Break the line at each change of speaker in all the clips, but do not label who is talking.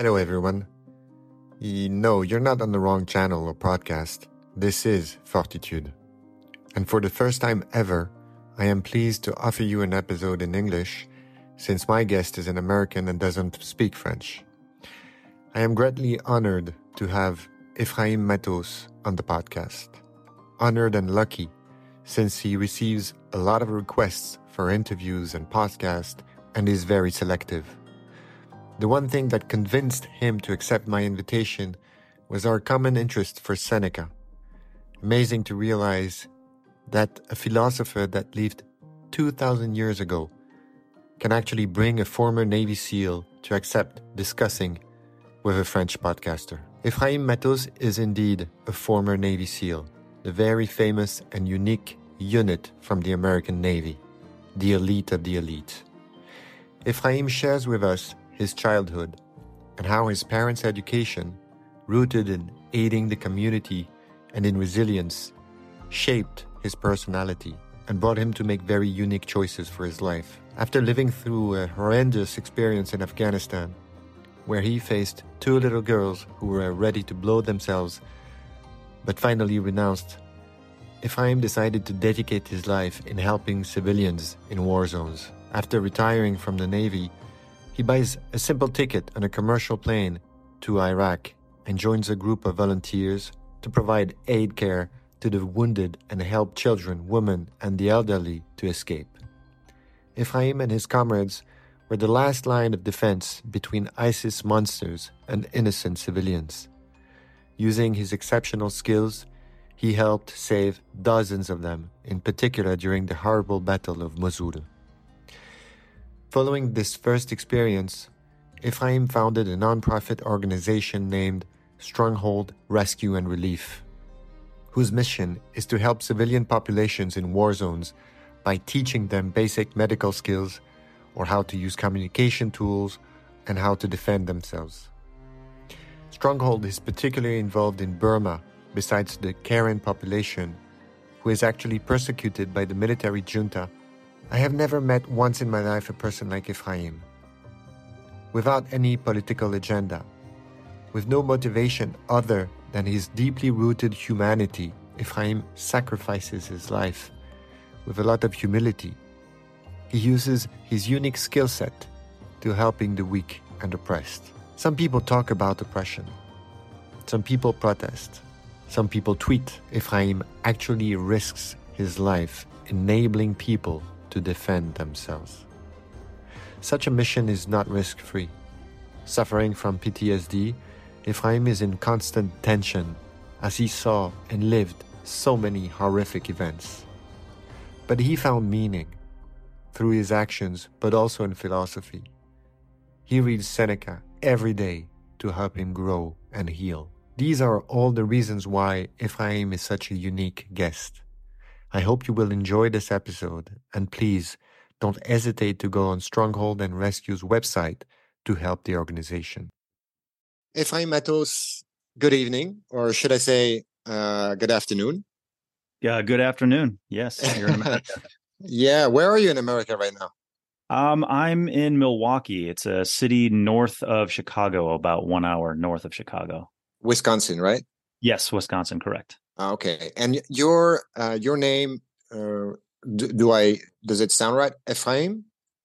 Hello, everyone. No, you're not on the wrong channel or podcast. This is Fortitude. And for the first time ever, I am pleased to offer you an episode in English since my guest is an American and doesn't speak French. I am greatly honored to have Ephraim Mattos on the podcast. Honored and lucky since he receives a lot of requests for interviews and podcasts and is very selective. The one thing that convinced him to accept my invitation was our common interest for Seneca. Amazing to realize that a philosopher that lived 2,000 years ago can actually bring a former Navy SEAL to accept discussing with a French podcaster. Ephraim Mattos is indeed a former Navy SEAL, the very famous and unique unit from the American Navy, the elite of the elite. Ephraim shares with us his childhood and how his parents' education, rooted in aiding the community and in resilience, shaped his personality and brought him to make very unique choices for his life. After living through a horrendous experience in Afghanistan, where he faced two little girls who were ready to blow themselves but finally renounced, Ephraim decided to dedicate his life in helping civilians in war zones. After retiring from the Navy, he buys a simple ticket on a commercial plane to Iraq and joins a group of volunteers to provide aid care to the wounded and help children, women, and the elderly to escape. Ephraim and his comrades were the last line of defense between ISIS monsters and innocent civilians. Using his exceptional skills, he helped save dozens of them, in particular during the horrible Battle of Mosul. Following this first experience, Ephraim founded a nonprofit organization named Stronghold Rescue and Relief whose mission is to help civilian populations in war zones by teaching them basic medical skills or how to use communication tools and how to defend themselves. Stronghold is particularly involved in Burma, besides the Karen population, who is actually persecuted by the military junta. I have never met once in my life a person like Ephraim. Without any political agenda, with no motivation other than his deeply rooted humanity, Ephraim sacrifices his life with a lot of humility. He uses his unique skill set to helping the weak and oppressed. Some people talk about oppression. Some people protest. Some people tweet. Ephraim actually risks his life enabling people to defend themselves. Such a mission is not risk free. Suffering from PTSD Ephraim is in constant tension as he saw and lived so many horrific events. But he found meaning through his actions, but also in philosophy. He reads Seneca every day to help him grow and heal. These are all the reasons why Ephraim is such a unique guest. I hope you will enjoy this episode, and please don't hesitate to go on Stronghold and Rescue's website to help the organization. Ephraim Mattos, good evening, or should I say uh, good afternoon?
Yeah, good afternoon. Yes, you're in America.
yeah, where are you in America right now?
Um, I'm in Milwaukee. It's a city north of Chicago, about one hour north of Chicago.
Wisconsin, right?
Yes, Wisconsin, correct.
Ah, okay, and your uh, your name, uh, do, do I does it sound right? Ephraim?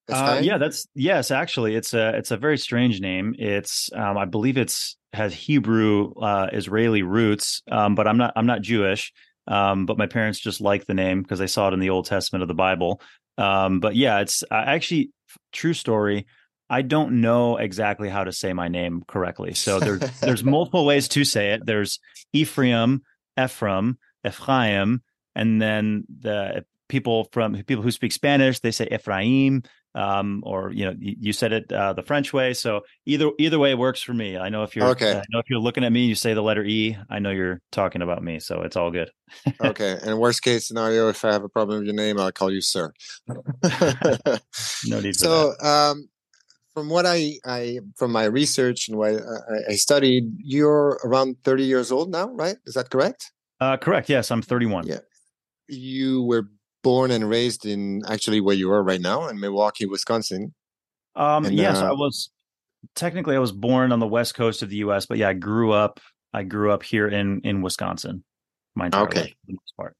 Uh, yeah, that's yes. Actually, it's a it's a very strange name. It's um, I believe it's has Hebrew uh, Israeli roots, um, but I'm not I'm not Jewish. Um, but my parents just like the name because they saw it in the Old Testament of the Bible. Um, but yeah, it's uh, actually true story. I don't know exactly how to say my name correctly. So there's there's multiple ways to say it. There's Ephraim, Ephraim, Ephraim, and then the people from people who speak Spanish they say Ephraim um, or you know you, you said it uh, the French way. So either either way works for me. I know if you're okay. I know if you're looking at me, and you say the letter E. I know you're talking about me, so it's all good.
okay. And worst case scenario, if I have a problem with your name, I'll call you sir.
no need.
so, um, from what I, I from my research and what I, I, studied, you're around 30 years old now, right? Is that correct?
Uh, correct. Yes, I'm 31.
Yeah. You were born and raised in actually where you are right now in Milwaukee, Wisconsin.
Um, and, yes, uh, I was. technically I was born on the west coast of the U.S., but yeah, I grew up. I grew up here in in Wisconsin.
My entire okay. life, most part.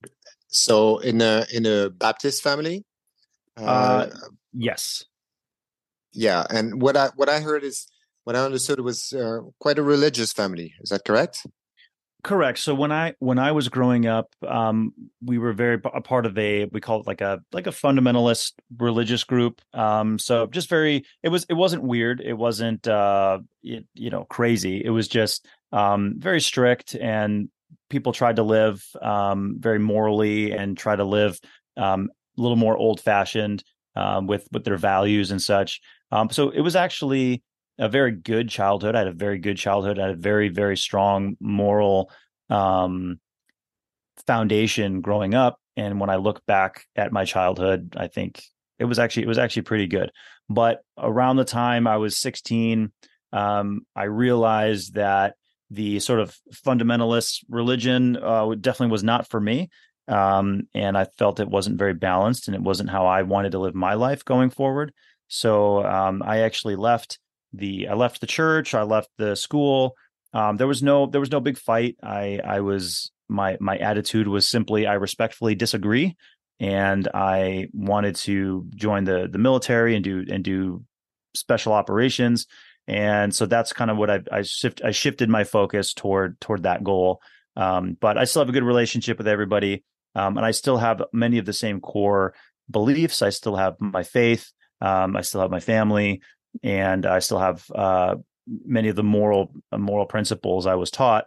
So in a in a Baptist family.
Uh, uh, yes.
Yeah, and what I what I heard is what I understood was uh, quite a religious family. Is that correct?
Correct. So when I when I was growing up, um, we were very a part of a we call it like a like a fundamentalist religious group. Um, so just very it was it wasn't weird. It wasn't uh, it, you know crazy. It was just um, very strict, and people tried to live um, very morally and try to live um, a little more old fashioned um, with with their values and such. Um, so it was actually a very good childhood. I had a very good childhood. I had a very, very strong moral um, foundation growing up. And when I look back at my childhood, I think it was actually it was actually pretty good. But around the time I was 16, um, I realized that the sort of fundamentalist religion uh, definitely was not for me. Um, and I felt it wasn't very balanced and it wasn't how I wanted to live my life going forward. So um, I actually left the I left the church, I left the school. Um, there was no there was no big fight. I I was my my attitude was simply I respectfully disagree, and I wanted to join the the military and do and do special operations. And so that's kind of what I I shift I shifted my focus toward toward that goal. Um, but I still have a good relationship with everybody, um, and I still have many of the same core beliefs. I still have my faith. Um, I still have my family and I still have uh, many of the moral uh, moral principles I was taught,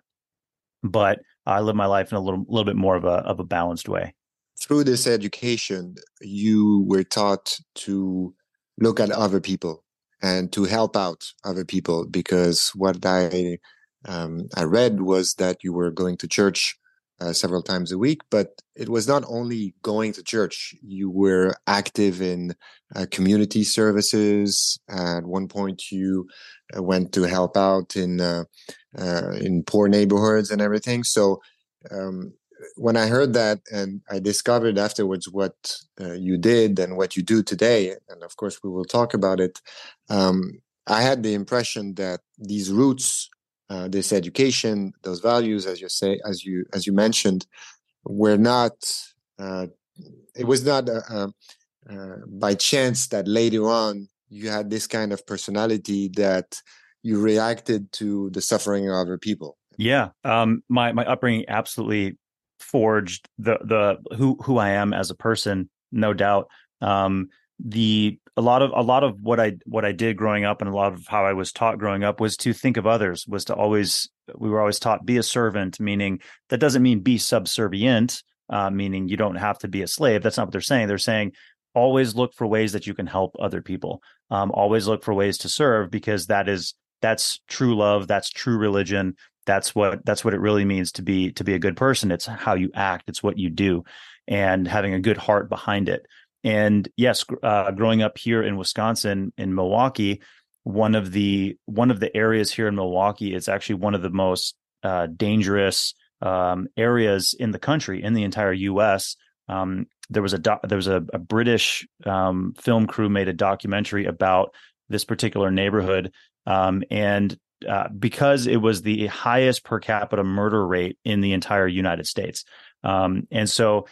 but I live my life in a little little bit more of a of a balanced way.
Through this education, you were taught to look at other people and to help out other people because what I um, I read was that you were going to church uh, several times a week. But it was not only going to church, you were active in uh, community services. at one point, you uh, went to help out in uh, uh, in poor neighborhoods and everything. So um, when I heard that, and I discovered afterwards what uh, you did and what you do today, and of course we will talk about it. Um, I had the impression that these roots uh, this education, those values, as you say, as you as you mentioned, were not. Uh, it was not uh, uh, uh, by chance that later on you had this kind of personality that you reacted to the suffering of other people.
Yeah, um, my my upbringing absolutely forged the the who who I am as a person, no doubt. Um, the a lot of a lot of what I what I did growing up and a lot of how I was taught growing up was to think of others was to always we were always taught be a servant meaning that doesn't mean be subservient uh, meaning you don't have to be a slave. That's not what they're saying. They're saying always look for ways that you can help other people. Um, always look for ways to serve because that is that's true love that's true religion that's what that's what it really means to be to be a good person. It's how you act. It's what you do and having a good heart behind it and yes, uh, growing up here in Wisconsin, in Milwaukee, one of the one of the areas here in Milwaukee is actually one of the most uh, dangerous um, areas in the country, in the entire U.S. Um, there was a there was a, a British um, film crew made a documentary about this particular neighborhood, um, and uh, because it was the highest per capita murder rate in the entire United States, um, and so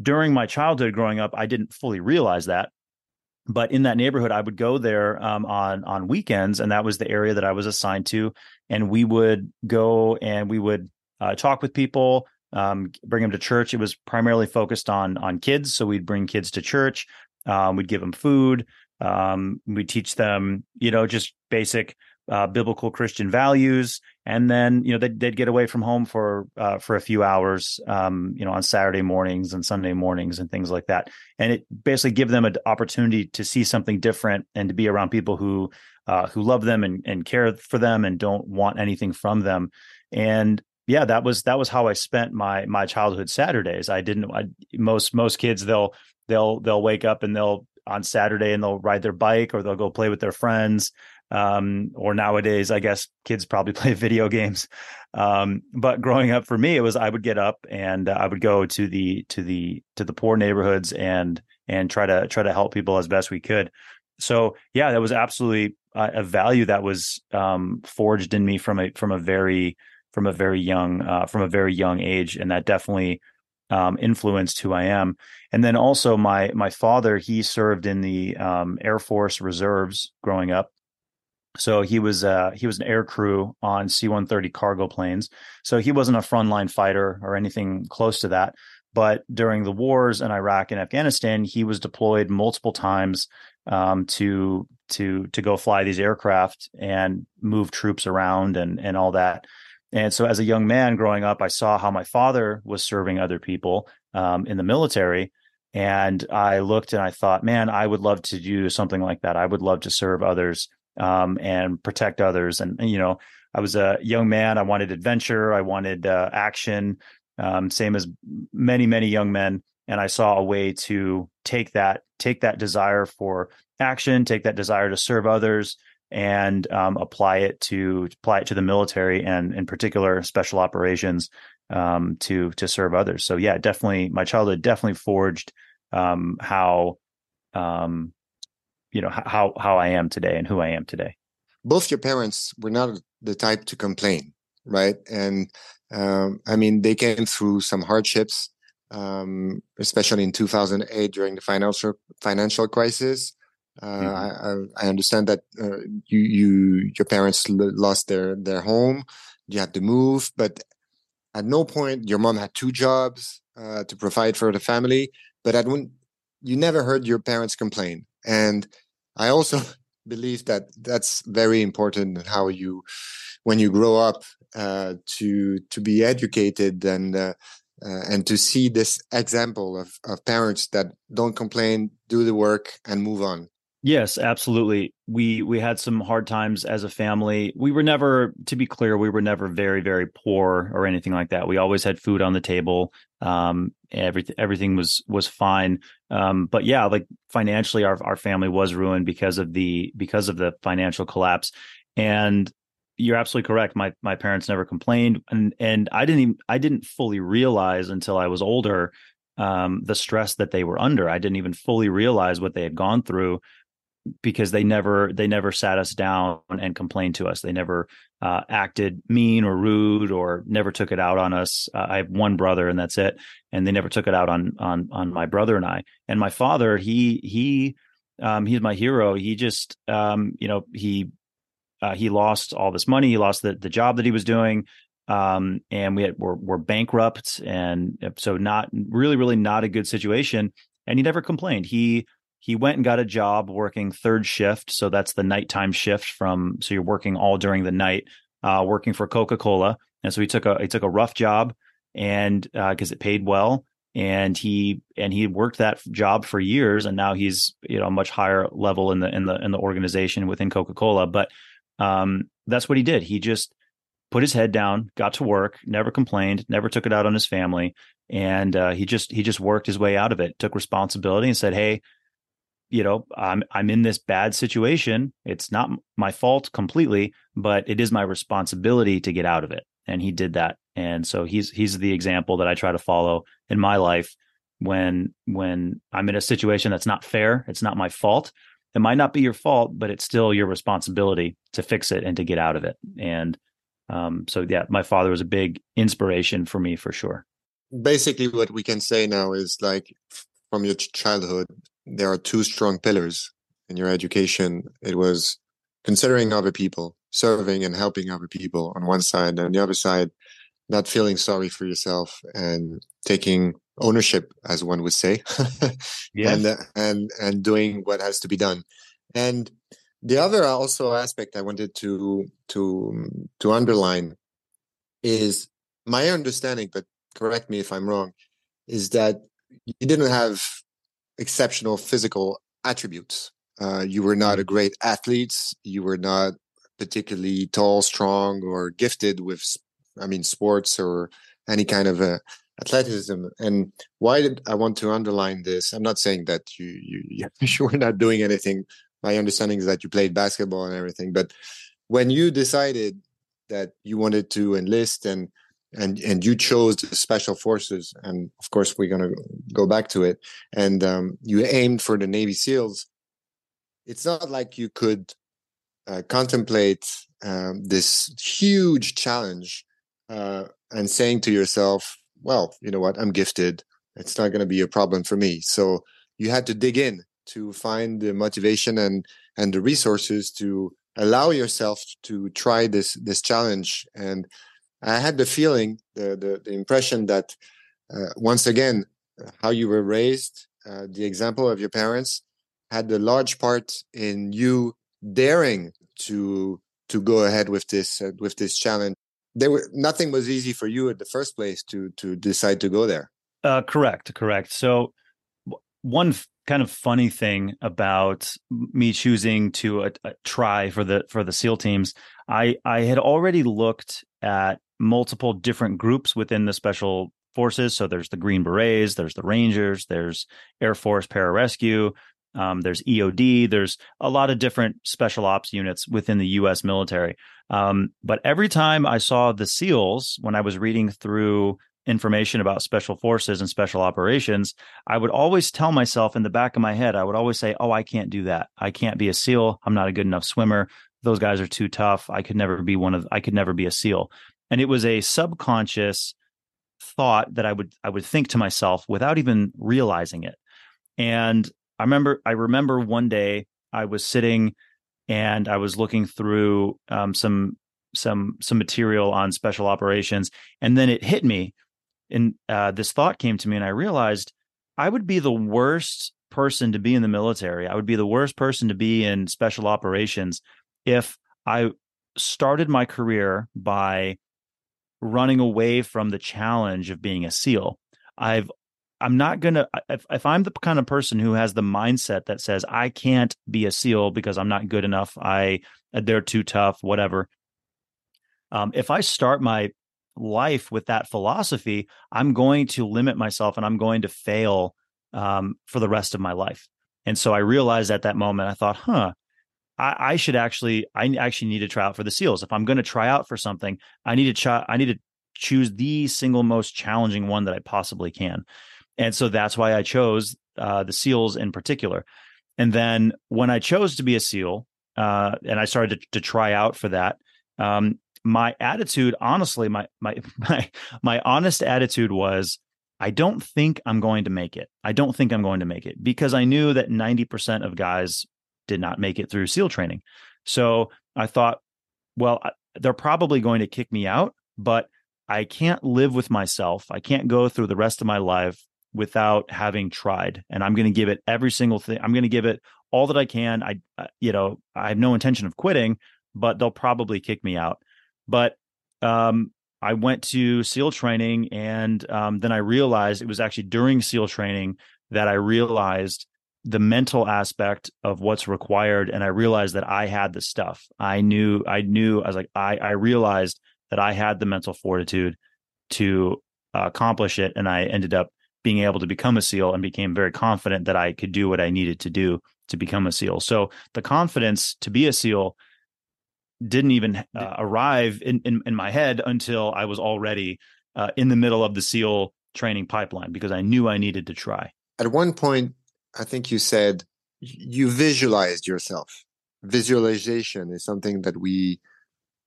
during my childhood growing up, I didn't fully realize that. But in that neighborhood, I would go there um, on on weekends, and that was the area that I was assigned to. And we would go and we would uh, talk with people, um, bring them to church. It was primarily focused on on kids, so we'd bring kids to church. Um, we'd give them food. Um, we'd teach them, you know, just basic uh, biblical Christian values, and then you know they'd, they'd get away from home for uh, for a few hours, um, you know, on Saturday mornings and Sunday mornings and things like that, and it basically give them an opportunity to see something different and to be around people who uh, who love them and, and care for them and don't want anything from them, and yeah, that was that was how I spent my my childhood Saturdays. I didn't I, most most kids they'll they'll they'll wake up and they'll on Saturday and they'll ride their bike or they'll go play with their friends um, or nowadays, I guess kids probably play video games. Um, but growing up for me, it was I would get up and uh, I would go to the to the to the poor neighborhoods and and try to try to help people as best we could. so yeah, that was absolutely uh, a value that was um, forged in me from a from a very from a very young uh, from a very young age, and that definitely um, influenced who I am. And then also my my father, he served in the um, Air Force Reserves growing up. So he was uh, he was an air crew on C-130 cargo planes. So he wasn't a frontline fighter or anything close to that. But during the wars in Iraq and Afghanistan, he was deployed multiple times um, to to to go fly these aircraft and move troops around and and all that. And so, as a young man growing up, I saw how my father was serving other people um, in the military. And I looked and I thought, man, I would love to do something like that. I would love to serve others um, and protect others. And, you know, I was a young man. I wanted adventure. I wanted uh, action, um, same as many, many young men. And I saw a way to take that, take that desire for action, take that desire to serve others, and um, apply it to apply it to the military and in particular special operations um, to to serve others. So yeah, definitely my childhood definitely forged um, how um, you know how how I am today and who I am today.
Both your parents were not the type to complain, right? And um, I mean, they came through some hardships, um, especially in 2008 during the financial financial crisis. Uh, mm-hmm. I, I, understand that uh, you, you, your parents lost their their home. You had to move, but at no point your mom had two jobs uh, to provide for the family. But at one, you never heard your parents complain, and I also believe that that's very important in how you, when you grow up, uh, to to be educated and. Uh, uh, and to see this example of, of parents that don't complain, do the work, and move on.
Yes, absolutely. We we had some hard times as a family. We were never, to be clear, we were never very very poor or anything like that. We always had food on the table. Um, everything everything was was fine. Um, but yeah, like financially, our our family was ruined because of the because of the financial collapse. And you're absolutely correct. My my parents never complained, and and I didn't even I didn't fully realize until I was older um, the stress that they were under. I didn't even fully realize what they had gone through because they never they never sat us down and complained to us. They never uh, acted mean or rude or never took it out on us. Uh, I have one brother and that's it, and they never took it out on on on my brother and I. And my father, he he um, he's my hero. He just um, you know he uh, he lost all this money. He lost the the job that he was doing. Um, and we had, were, were bankrupt and so not really, really not a good situation. And he never complained. He he went and got a job working third shift. So that's the nighttime shift from, so you're working all during the night, uh, working for Coca Cola. And so he took a, he took a rough job and, uh, cause it paid well. And he, and he worked that job for years. And now he's, you know, a much higher level in the, in the, in the organization within Coca Cola. But, um, that's what he did. He just put his head down, got to work, never complained, never took it out on his family. And, uh, he just, he just worked his way out of it, took responsibility and said, Hey, you know i'm i'm in this bad situation. It's not my fault completely but it is my responsibility to get out of it. And he did that. And so he's he's the example that i try to follow in my life when when i'm in a situation that's not fair it's not my fault. It might not be your fault but it's still your responsibility to fix it and to get out of it. And um, so yeah my father was a big inspiration for me for sure.
Basically what we can say now is like from your childhood there are two strong pillars in your education. It was considering other people, serving and helping other people on one side, and the other side, not feeling sorry for yourself and taking ownership, as one would say, yes. and and and doing what has to be done. And the other also aspect I wanted to to to underline is my understanding, but correct me if I'm wrong, is that you didn't have exceptional physical attributes. Uh, you were not a mm-hmm. great athlete. You were not particularly tall, strong, or gifted with, I mean, sports or any kind of uh, athleticism. And why did I want to underline this? I'm not saying that you you you were not doing anything. My understanding is that you played basketball and everything. But when you decided that you wanted to enlist and and and you chose the special forces and of course we're going to go back to it and um, you aimed for the navy seals it's not like you could uh, contemplate um, this huge challenge uh, and saying to yourself, well, you know what, I'm gifted. It's not going to be a problem for me. So you had to dig in to find the motivation and and the resources to allow yourself to try this this challenge. And I had the feeling, the the, the impression that uh, once again, how you were raised, uh, the example of your parents had a large part in you daring to to go ahead with this uh, with this challenge. There were nothing was easy for you at the first place to to decide to go there.
Uh, correct, correct. So one f- kind of funny thing about me choosing to uh, try for the for the SEAL teams, I I had already looked at multiple different groups within the special forces. So there's the Green Berets, there's the Rangers, there's Air Force Pararescue, um, there's EOD. There's a lot of different special ops units within the U.S. military. Um, but every time I saw the SEALs, when I was reading through information about special forces and special operations, I would always tell myself in the back of my head, I would always say, "Oh, I can't do that. I can't be a SEAL. I'm not a good enough swimmer. Those guys are too tough. I could never be one of. I could never be a SEAL." And it was a subconscious thought that I would I would think to myself without even realizing it. And I remember I remember one day I was sitting and I was looking through um, some some some material on special operations, and then it hit me, and uh, this thought came to me, and I realized I would be the worst person to be in the military. I would be the worst person to be in special operations if I started my career by running away from the challenge of being a SEAL. I've I'm not going to, if, if I'm the kind of person who has the mindset that says, I can't be a SEAL because I'm not good enough, I, they're too tough, whatever. Um, if I start my life with that philosophy, I'm going to limit myself and I'm going to fail um, for the rest of my life. And so I realized at that moment, I thought, huh, I, I should actually, I actually need to try out for the SEALs. If I'm going to try out for something, I need to try, I need to choose the single most challenging one that I possibly can. And so that's why I chose uh, the SEALs in particular. And then when I chose to be a SEAL, uh, and I started to, to, try out for that, um, my attitude, honestly, my my my my honest attitude was, I don't think I'm going to make it. I don't think I'm going to make it because I knew that 90% of guys did not make it through SEAL training. So I thought, well, they're probably going to kick me out, but I can't live with myself. I can't go through the rest of my life without having tried and i'm going to give it every single thing i'm going to give it all that i can i you know i have no intention of quitting but they'll probably kick me out but um, i went to seal training and um, then i realized it was actually during seal training that i realized the mental aspect of what's required and i realized that i had the stuff i knew i knew i was like i i realized that i had the mental fortitude to uh, accomplish it and i ended up being able to become a SEAL and became very confident that I could do what I needed to do to become a SEAL. So the confidence to be a SEAL didn't even uh, arrive in, in, in my head until I was already uh, in the middle of the SEAL training pipeline because I knew I needed to try.
At one point, I think you said you visualized yourself. Visualization is something that we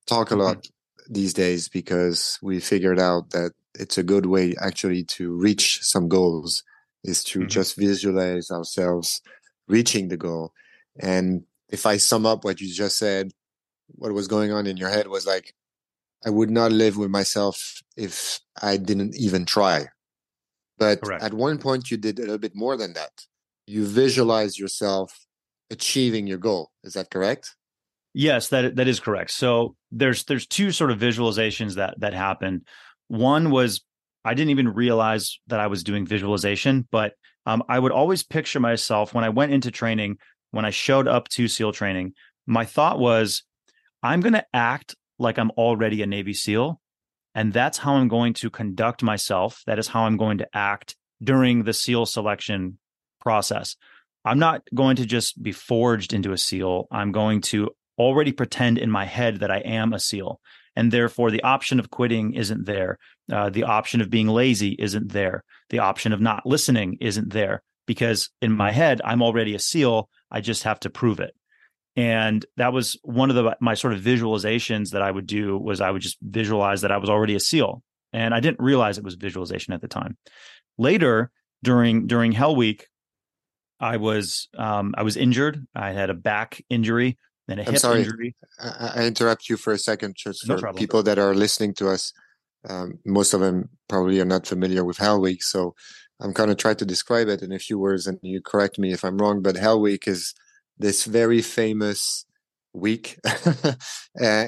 talk a mm-hmm. lot mm-hmm. these days because we figured out that it's a good way actually to reach some goals is to mm-hmm. just visualize ourselves reaching the goal and if i sum up what you just said what was going on in your head was like i would not live with myself if i didn't even try but Correct. at one point you did a little bit more than that you visualize yourself achieving your goal is that correct
yes that that is correct so there's there's two sort of visualizations that that happened. one was I didn't even realize that I was doing visualization, but um, I would always picture myself when I went into training, when I showed up to SEAL training, my thought was, I'm going to act like I'm already a Navy SEAL. And that's how I'm going to conduct myself. That is how I'm going to act during the SEAL selection process. I'm not going to just be forged into a SEAL. I'm going to already pretend in my head that I am a SEAL and therefore the option of quitting isn't there. Uh, the option of being lazy isn't there. The option of not listening isn't there because in my head I'm already a SEAL. I just have to prove it. And that was one of the my sort of visualizations that I would do was I would just visualize that I was already a SEAL. And I didn't realize it was visualization at the time. Later, during during Hell Week, I was um, I was injured. I had a back injury, then a
I'm
hip
sorry.
injury.
I, I interrupt you for a second, just
No
for
problem.
people that are listening to us. Um, most of them probably are not familiar with Hell Week, so I'm going to try to describe it in a few words, and you correct me if I'm wrong. But Hell Week is this very famous week uh,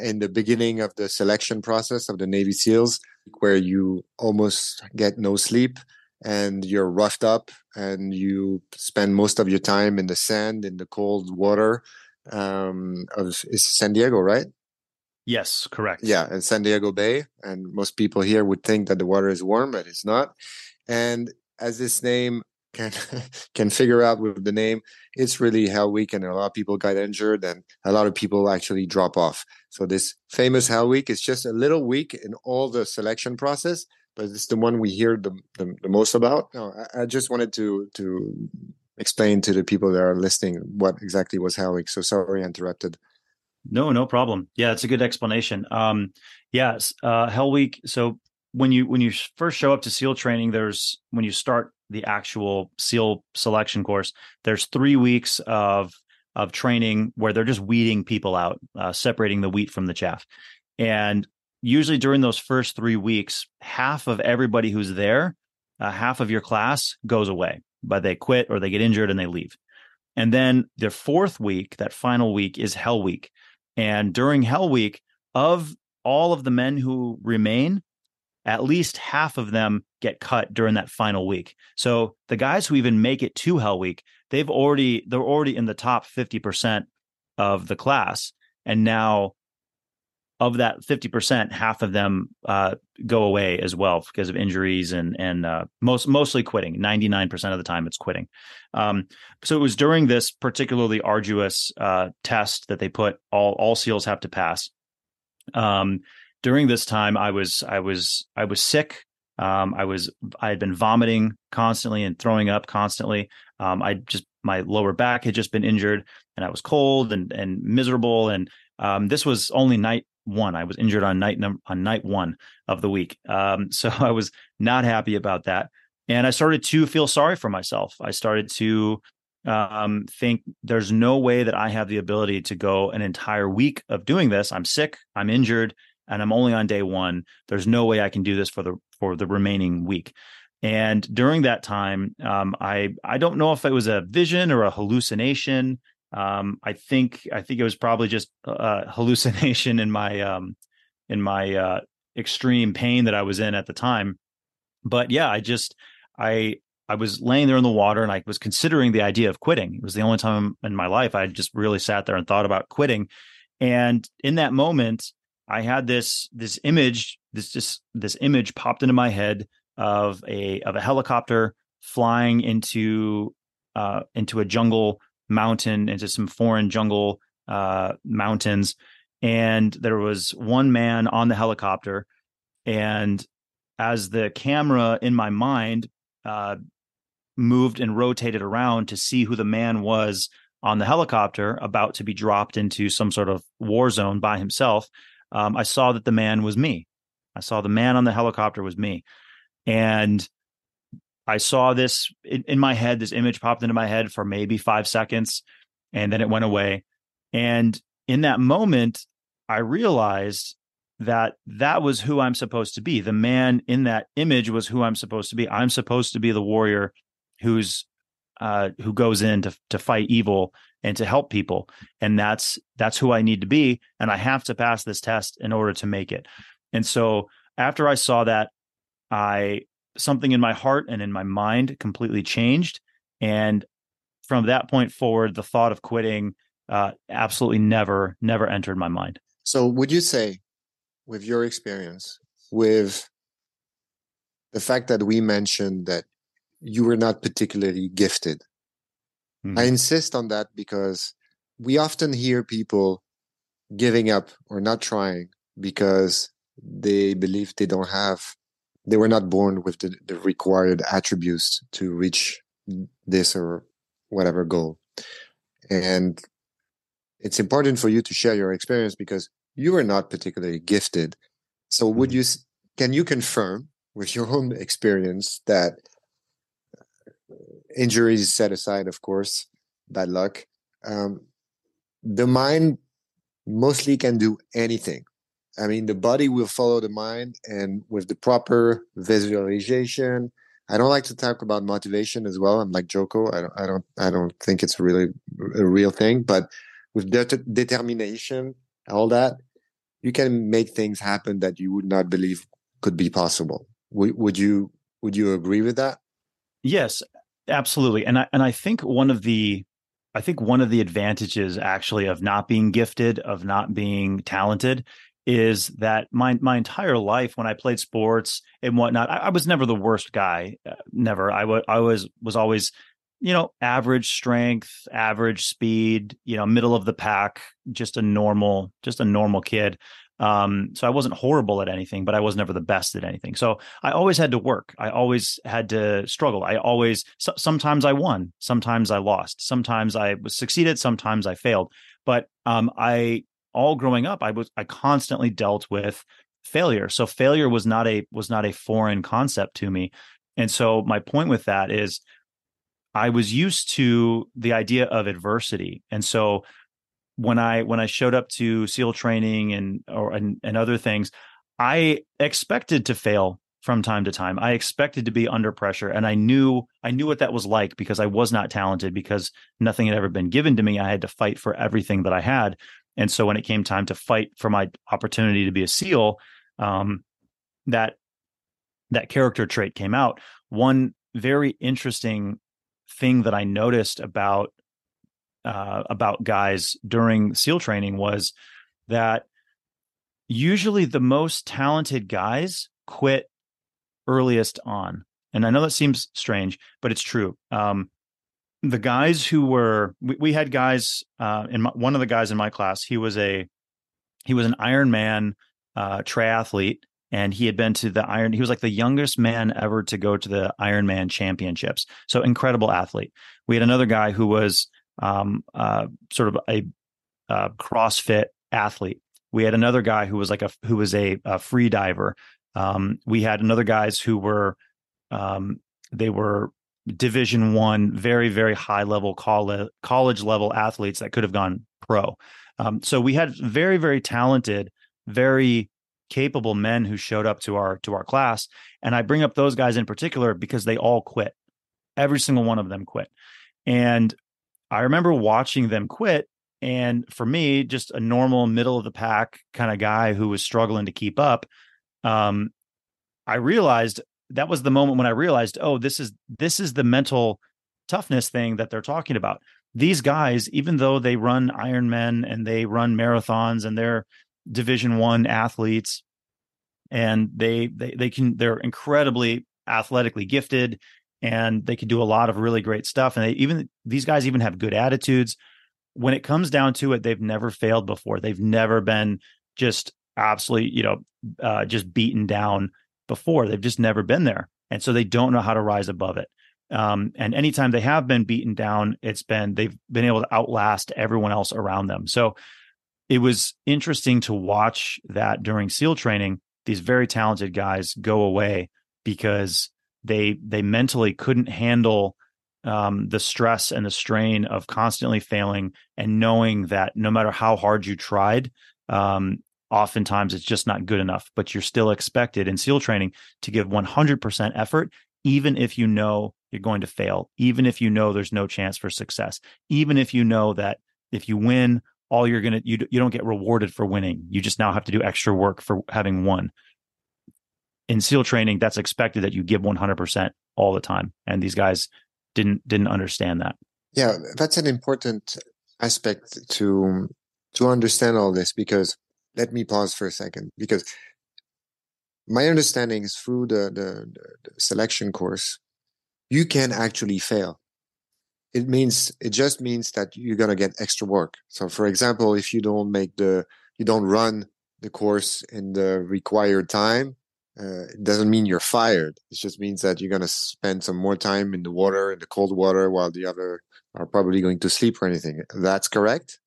in the beginning of the selection process of the Navy SEALs, where you almost get no sleep and you're roughed up and you spend most of your time in the sand in the cold water um, of is San Diego, right?
Yes, correct.
Yeah, in San Diego Bay, and most people here would think that the water is warm, but it's not. And as this name can can figure out with the name, it's really Hell Week, and a lot of people got injured, and a lot of people actually drop off. So this famous Hell Week is just a little week in all the selection process, but it's the one we hear the the, the most about. No, I, I just wanted to to explain to the people that are listening what exactly was Hell Week. So sorry, I interrupted.
No, no problem. Yeah, it's a good explanation. Um, yes, uh, Hell Week. So when you when you first show up to SEAL training, there's when you start the actual SEAL selection course, there's three weeks of of training where they're just weeding people out, uh, separating the wheat from the chaff, and usually during those first three weeks, half of everybody who's there, uh, half of your class goes away, but they quit or they get injured and they leave. And then the fourth week, that final week, is Hell Week. And during Hell Week, of all of the men who remain, at least half of them get cut during that final week. So the guys who even make it to Hell Week, they've already they're already in the top 50% of the class. And now of that 50%, half of them uh, go away as well because of injuries and and uh, most mostly quitting. 99% of the time it's quitting. Um, so it was during this particularly arduous uh, test that they put all all SEALs have to pass. Um, during this time, I was I was I was sick. Um, I was I had been vomiting constantly and throwing up constantly. Um, I just my lower back had just been injured, and I was cold and and miserable. And um, this was only night one. I was injured on night num- on night one of the week. Um, so I was not happy about that, and I started to feel sorry for myself. I started to um, think there's no way that I have the ability to go an entire week of doing this. I'm sick. I'm injured. And I'm only on day one. There's no way I can do this for the for the remaining week. And during that time, um, I I don't know if it was a vision or a hallucination. Um, I think I think it was probably just a hallucination in my um, in my uh, extreme pain that I was in at the time. But yeah, I just I I was laying there in the water and I was considering the idea of quitting. It was the only time in my life I just really sat there and thought about quitting. And in that moment, I had this this image, this just this image popped into my head of a of a helicopter flying into uh, into a jungle mountain, into some foreign jungle uh, mountains, and there was one man on the helicopter, and as the camera in my mind uh, moved and rotated around to see who the man was on the helicopter about to be dropped into some sort of war zone by himself um, I saw that the man was me. I saw the man on the helicopter was me. And I saw this in, in, my head, this image popped into my head for maybe five seconds and then it went away. And in that moment, I realized that that was who I'm supposed to be. The man in that image was who I'm supposed to be. I'm supposed to be the warrior who's uh, who goes in to to fight evil and to help people and that's that's who i need to be and i have to pass this test in order to make it and so after i saw that i something in my heart and in my mind completely changed and from that point forward the thought of quitting uh, absolutely never never entered my mind
so would you say with your experience with the fact that we mentioned that you were not particularly gifted Mm-hmm. I insist on that because we often hear people giving up or not trying because they believe they don't have, they were not born with the, the required attributes to reach this or whatever goal. and it's important for you to share your experience because you are not particularly gifted. So, would mm-hmm. you can you confirm with your own experience that injuries set aside, of course, bad luck, um, the mind mostly can do anything. I mean, the body will follow the mind, and with the proper visualization, I don't like to talk about motivation as well. I'm like Jocko. I don't, I don't, I don't think it's really a real thing. But with de- determination, all that, you can make things happen that you would not believe could be possible. W- would you, would you agree with that?
Yes, absolutely. And I, and I think one of the, I think one of the advantages actually of not being gifted, of not being talented, is that my my entire life when I played sports and whatnot, I, I was never the worst guy. Uh, never. I was I was was always, you know, average strength, average speed, you know, middle of the pack, just a normal, just a normal kid. Um, so I wasn't horrible at anything, but I was never the best at anything. So I always had to work. I always had to struggle. I always so, sometimes I won, sometimes I lost, sometimes I was succeeded, sometimes I failed. But um, I all growing up, I was I constantly dealt with failure. So failure was not a was not a foreign concept to me. And so my point with that is I was used to the idea of adversity. And so when I when I showed up to SEAL training and or and, and other things, I expected to fail from time to time. I expected to be under pressure and I knew I knew what that was like because I was not talented because nothing had ever been given to me. I had to fight for everything that I had. And so when it came time to fight for my opportunity to be a SEAL, um, that that character trait came out. One very interesting thing that I noticed about uh, about guys during SEAL training was that usually the most talented guys quit earliest on. And I know that seems strange, but it's true. Um, the guys who were we, we had guys uh in my, one of the guys in my class he was a he was an ironman uh triathlete and he had been to the iron he was like the youngest man ever to go to the ironman championships. So incredible athlete. We had another guy who was um uh sort of a uh, crossfit athlete. We had another guy who was like a who was a, a free diver. Um we had another guys who were um they were division one very very high level college college level athletes that could have gone pro. Um, so we had very very talented very capable men who showed up to our to our class and i bring up those guys in particular because they all quit. Every single one of them quit. And i remember watching them quit and for me just a normal middle of the pack kind of guy who was struggling to keep up um, i realized that was the moment when I realized, oh, this is this is the mental toughness thing that they're talking about. These guys, even though they run Ironmen and they run marathons and they're Division One athletes, and they they they can they're incredibly athletically gifted and they can do a lot of really great stuff. And they even these guys even have good attitudes. When it comes down to it, they've never failed before. They've never been just absolutely, you know, uh, just beaten down before. They've just never been there. And so they don't know how to rise above it. Um, and anytime they have been beaten down, it's been they've been able to outlast everyone else around them. So it was interesting to watch that during SEAL training, these very talented guys go away because they they mentally couldn't handle um, the stress and the strain of constantly failing and knowing that no matter how hard you tried, um, oftentimes it's just not good enough, but you're still expected in SEAL training to give 100% effort, even if you know you're going to fail, even if you know there's no chance for success, even if you know that if you win, all you're going to, you, you don't get rewarded for winning. You just now have to do extra work for having won. In SEAL training, that's expected that you give 100% all the time. And these guys didn't, didn't understand that.
Yeah, that's an important aspect to to understand all this because let me pause for a second because my understanding is through the, the, the selection course, you can actually fail. It means it just means that you're gonna get extra work. So, for example, if you don't make the you don't run the course in the required time, uh, it doesn't mean you're fired. It just means that you're going to spend some more time in the water, in the cold water, while the other are probably going to sleep or anything. That's correct.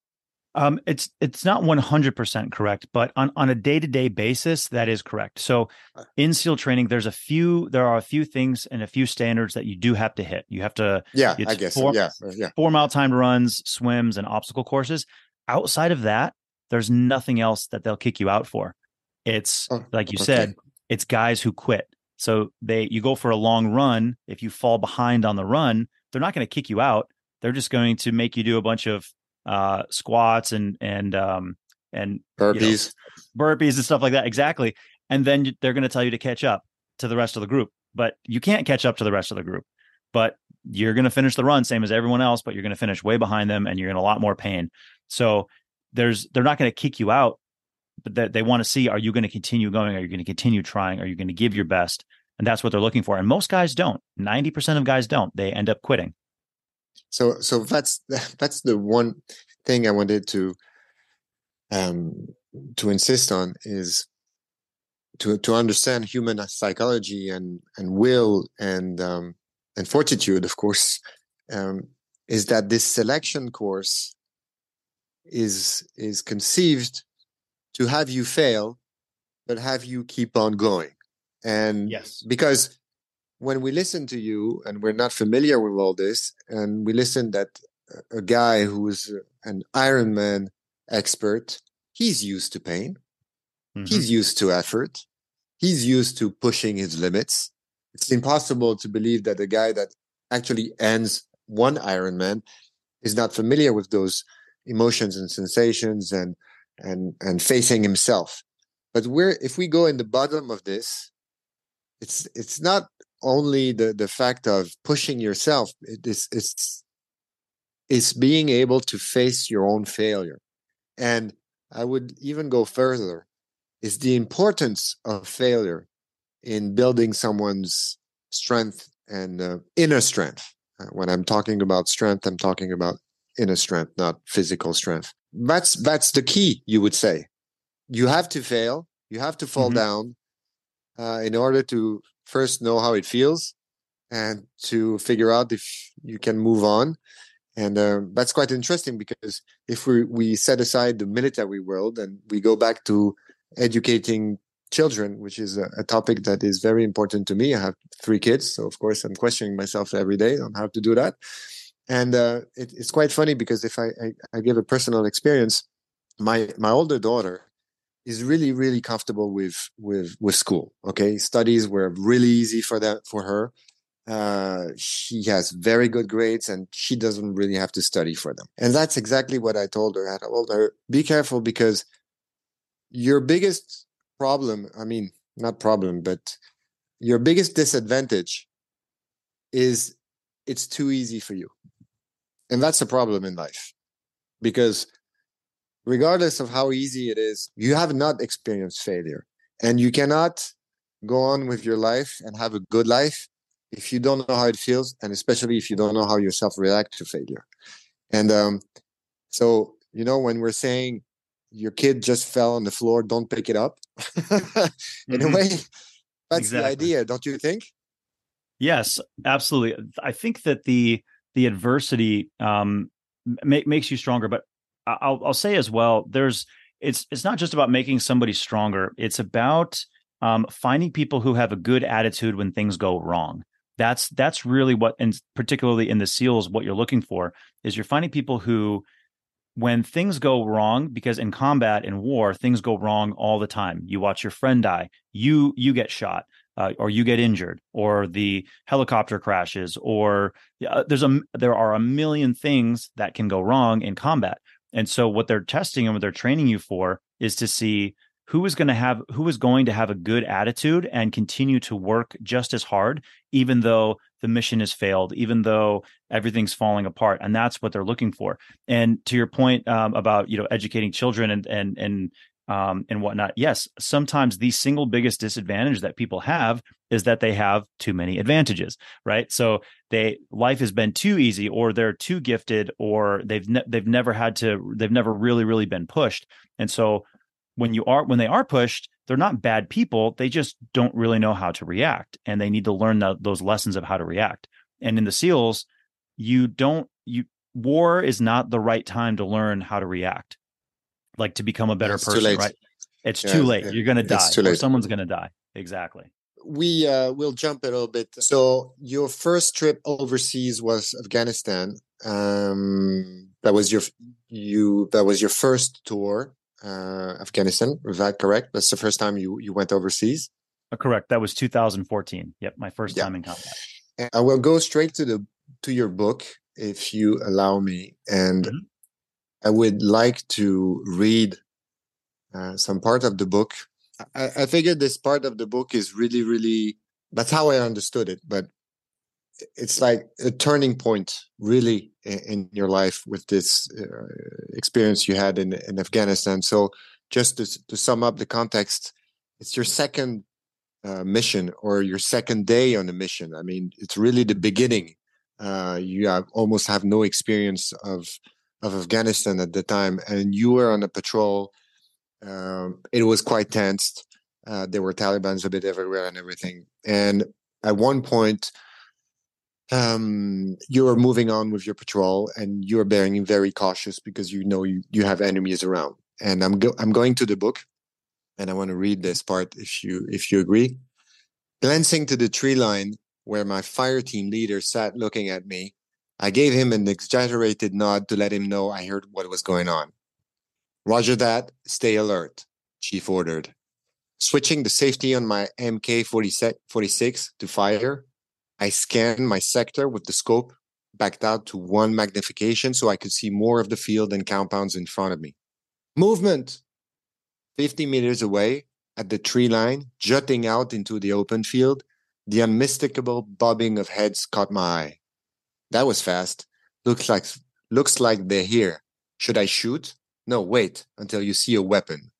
Um, it's it's not 100% correct, but on, on a day-to-day basis, that is correct. So uh. in SEAL training, there's a few there are a few things and a few standards that you do have to hit. You have to
Yeah, I guess four, so. yeah, uh, yeah.
Four mile timed runs, swims, and obstacle courses. Outside of that, there's nothing else that they'll kick you out for. It's oh, like you okay. said, it's guys who quit. So they you go for a long run, if you fall behind on the run, they're not going to kick you out. They're just going to make you do a bunch of uh, squats and and um, and
burpees,
you know, burpees and stuff like that. Exactly. And then they're going to tell you to catch up to the rest of the group, but you can't catch up to the rest of the group. But you're going to finish the run same as everyone else, but you're going to finish way behind them, and you're in a lot more pain. So there's they're not going to kick you out, but they, they want to see are you going to continue going? Are you going to continue trying? Are you going to give your best? And that's what they're looking for. And most guys don't. Ninety percent of guys don't. They end up quitting.
So so that's that's the one thing I wanted to um, to insist on is to to understand human psychology and and will and um, and fortitude, of course, um, is that this selection course is is conceived to have you fail, but have you keep on going. And
yes,
because when we listen to you and we're not familiar with all this, and we listen that a guy who is an Ironman expert, he's used to pain, mm-hmm. he's used to effort, he's used to pushing his limits. It's impossible to believe that a guy that actually ends one Ironman is not familiar with those emotions and sensations and and and facing himself. But we're if we go in the bottom of this, it's it's not only the the fact of pushing yourself it is it's it's being able to face your own failure. And i would even go further is the importance of failure in building someone's strength and uh, inner strength. Uh, when i'm talking about strength i'm talking about inner strength not physical strength. That's that's the key you would say. You have to fail you have to fall mm-hmm. down uh, in order to first know how it feels and to figure out if you can move on. And uh, that's quite interesting because if we, we set aside the military world and we go back to educating children which is a, a, topic that is very important to me. I have three kids so of course i'm questioning myself every day on how to do that. And uh, it, it's quite funny because if I, I, I give a personal experience my my older daughter is really really comfortable with with with school okay? Studies were really easy for that for her. Uh, she has very good grades and she doesn't really have to study for them. And that's exactly what i told her. I told her be careful because your biggest problem i mean not problem but your biggest disadvantage is it's too easy for you. And that's a problem in life. Because regardless of how easy it is, you have not experienced failure. And you cannot go on with your life and have a good life if you don't know how it feels, and especially if you don't know how yourself react to failure. And um, so, you know, when we're saying your kid just fell on the floor, don't pick it up. in mm-hmm. a way, that's exactly. the idea, don't you think?
Yes, absolutely. I think that the the adversity um, make, makes you stronger, but I'll, I'll say as well, there's it's it's not just about making somebody stronger. It's about um, finding people who have a good attitude when things go wrong. That's that's really what, and particularly in the SEALs, what you're looking for is you're finding people who, when things go wrong, because in combat in war things go wrong all the time. You watch your friend die, you you get shot, uh, or you get injured, or the helicopter crashes, or uh, there's a there are a million things that can go wrong in combat. And so what they're testing and what they're training you for is to see who is going to have who is going to have a good attitude and continue to work just as hard even though the mission has failed even though everything's falling apart. And that's what they're looking for. And to your point um, about you know educating children and and and um, and whatnot. Yes, sometimes the single biggest disadvantage that people have is that they have too many advantages, right? So they life has been too easy, or they're too gifted, or they've ne- they've never had to, they've never really really been pushed, and so when you are when they are pushed, they're not bad people. They just don't really know how to react, and they need to learn the, those lessons of how to react. And in the SEALs, you don't you war is not the right time to learn how to react, like to become a better
It's
person. Right? It's
Yeah,
too late.
yeah.
You're gonna
It's
die,
too
or someone's gonna die. Exactly.
we uh, will jump a little bit. So your first trip overseas was Afghanistan. Um, that was your you that was your first tour, uh, Afghanistan. Is that correct? That's the first time you you went overseas.
Uh, correct. That was 2014. Yep, my first
Yeah.
time in combat.
And I will go straight to the to your book if you allow me, and
Mhm.
I would like to read uh, some part of the book. I, I figured this part of the book is really, really. That's how I understood it, but it's like a turning point, really, in, in your life with this uh, experience you had in in Afghanistan. So, just to to sum up the context, it's your second uh, mission or your second day on a mission. I mean, it's really the beginning. Uh, you have almost have no experience of of Afghanistan at the time, and you were on a patrol. Um, it was quite tense. Uh, there were Taliban's a bit everywhere and everything. And at one point, um, you are moving on with your patrol, and you are being very cautious because you know you you have enemies around. And I'm go- I'm going to the book, and I want to read this part if you if you agree. Glancing to the tree line where my fire team leader sat looking at me, I gave him an exaggerated nod to let him know I heard what was going on. Roger that, stay alert, Chief ordered. Switching the safety on my MK 46 to fire, I scanned my sector with the scope backed out to one magnification so I could see more of the field and compounds in front of me. Movement! 50 meters away, at the tree line, jutting out into the open field, the unmistakable bobbing of heads caught my eye. That was fast. Looks like looks like they're here. Should I shoot? No, wait until you see a weapon.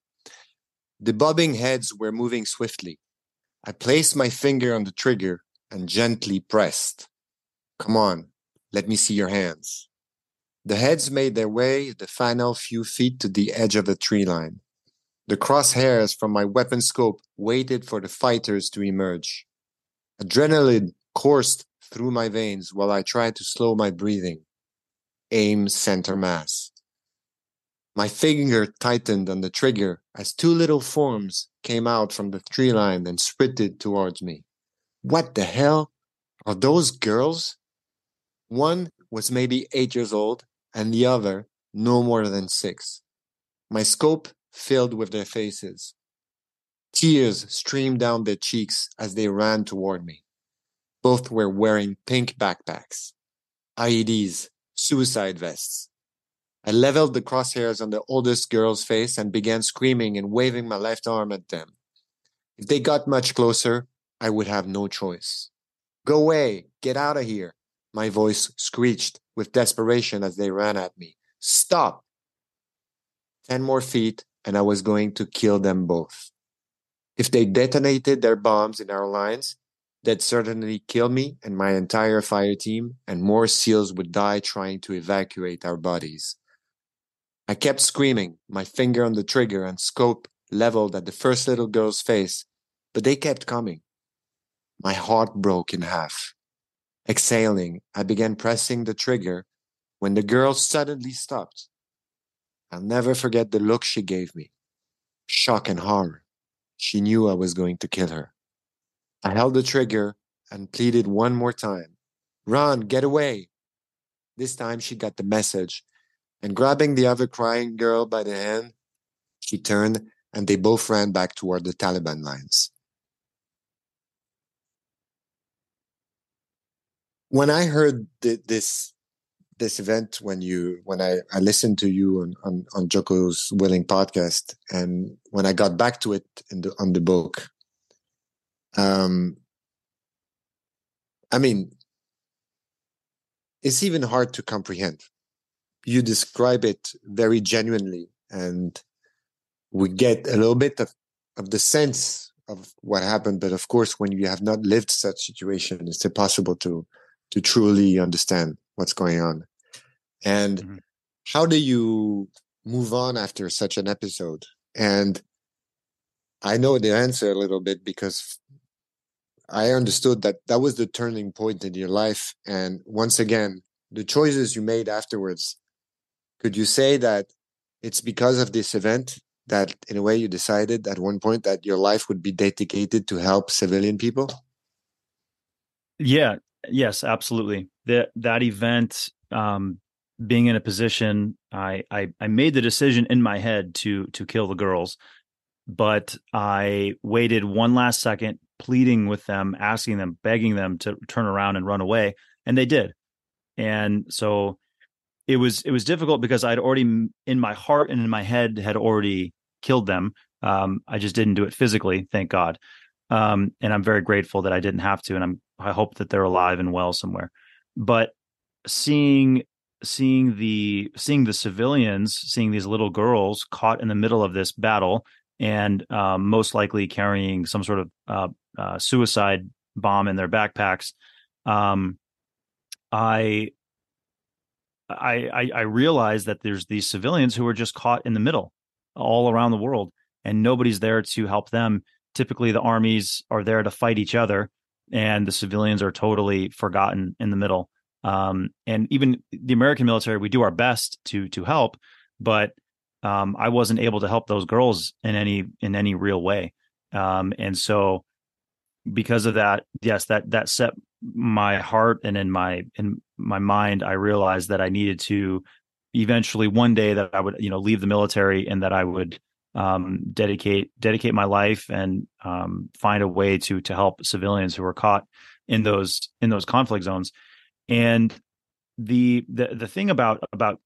The bobbing heads were moving swiftly. I placed my finger on the trigger and gently pressed. Come on, let me see your hands. The heads made their way the final few feet to the edge of the tree line. The crosshairs from my weapon scope waited for the fighters to emerge. Adrenaline coursed through my veins while I tried to slow my breathing. Aim center mass. My finger tightened on the trigger as two little forms came out from the tree line and sprinted towards me. What the hell? Are those girls? One was maybe eight years old, and the other no more than six. My scope filled with their faces. Tears streamed down their cheeks as they ran toward me. Both were wearing pink backpacks, IEDs, suicide vests. I leveled the crosshairs on the oldest girl's face and began screaming and waving my left arm at them. If they got much closer, I would have no choice. Go away, get out of here. My voice screeched with desperation as they ran at me. Stop! Ten more feet, and I was going to kill them both. If they detonated their bombs in our lines, they'd certainly kill me and my entire fire team, and more SEALs would die trying to evacuate our bodies. I kept screaming, my finger on the trigger and scope leveled at the first little girl's face, but they kept coming. My heart broke in half. Exhaling, I began pressing the trigger when the girl suddenly stopped. I'll never forget the look she gave me. Shock and horror. She knew I was going to kill her. I held the trigger and pleaded one more time. Run, get away. This time she got the message, and grabbing the other crying girl by the hand, she turned and they both ran back toward the Taliban lines. When I heard th- this this event when you when I, I listened to you on, on on Jocko's Willink podcast and when I got back to it in the on the book, um, I mean, it's even hard to comprehend. You describe it very genuinely, and we get a little bit of, of the sense of what happened. But of course, when you have not lived such situation, it's impossible to to truly understand what's going on. And
Mhm.
how do you move on after such an episode? And I know the answer a little bit because I understood that that was the turning point in your life. And once again, the choices you made afterwards, could you say that it's because of this event that, in a way, you decided at one point that your life would be dedicated to help civilian people?
Yeah. Yes, absolutely. That that event, um, being in a position, I, I I made the decision in my head to to kill the girls, but I waited one last second, pleading with them, asking them, begging them to turn around and run away, and they did. And so it was it was difficult because I'd already in my heart and in my head had already killed them. Um, I just didn't do it physically, thank God. Um, and I'm very grateful that I didn't have to, and I'm I hope that they're alive and well somewhere. But seeing seeing the seeing the civilians, seeing these little girls caught in the middle of this battle, and um, most likely carrying some sort of uh, uh, suicide bomb in their backpacks. Um, I, I, I realized that there's these civilians who are just caught in the middle, all around the world, and nobody's there to help them. Typically, the armies are there to fight each other, and the civilians are totally forgotten in the middle. Um, and even the American military, we do our best to to help, but um, I wasn't able to help those girls in any in any real way. Um, and so because of that, yes, that that set my heart and in my in my mind, I realized that I needed to eventually one day that I would you know leave the military and that I would um, dedicate dedicate my life and um, find a way to to help civilians who were caught in those in those conflict zones. And the the the thing about about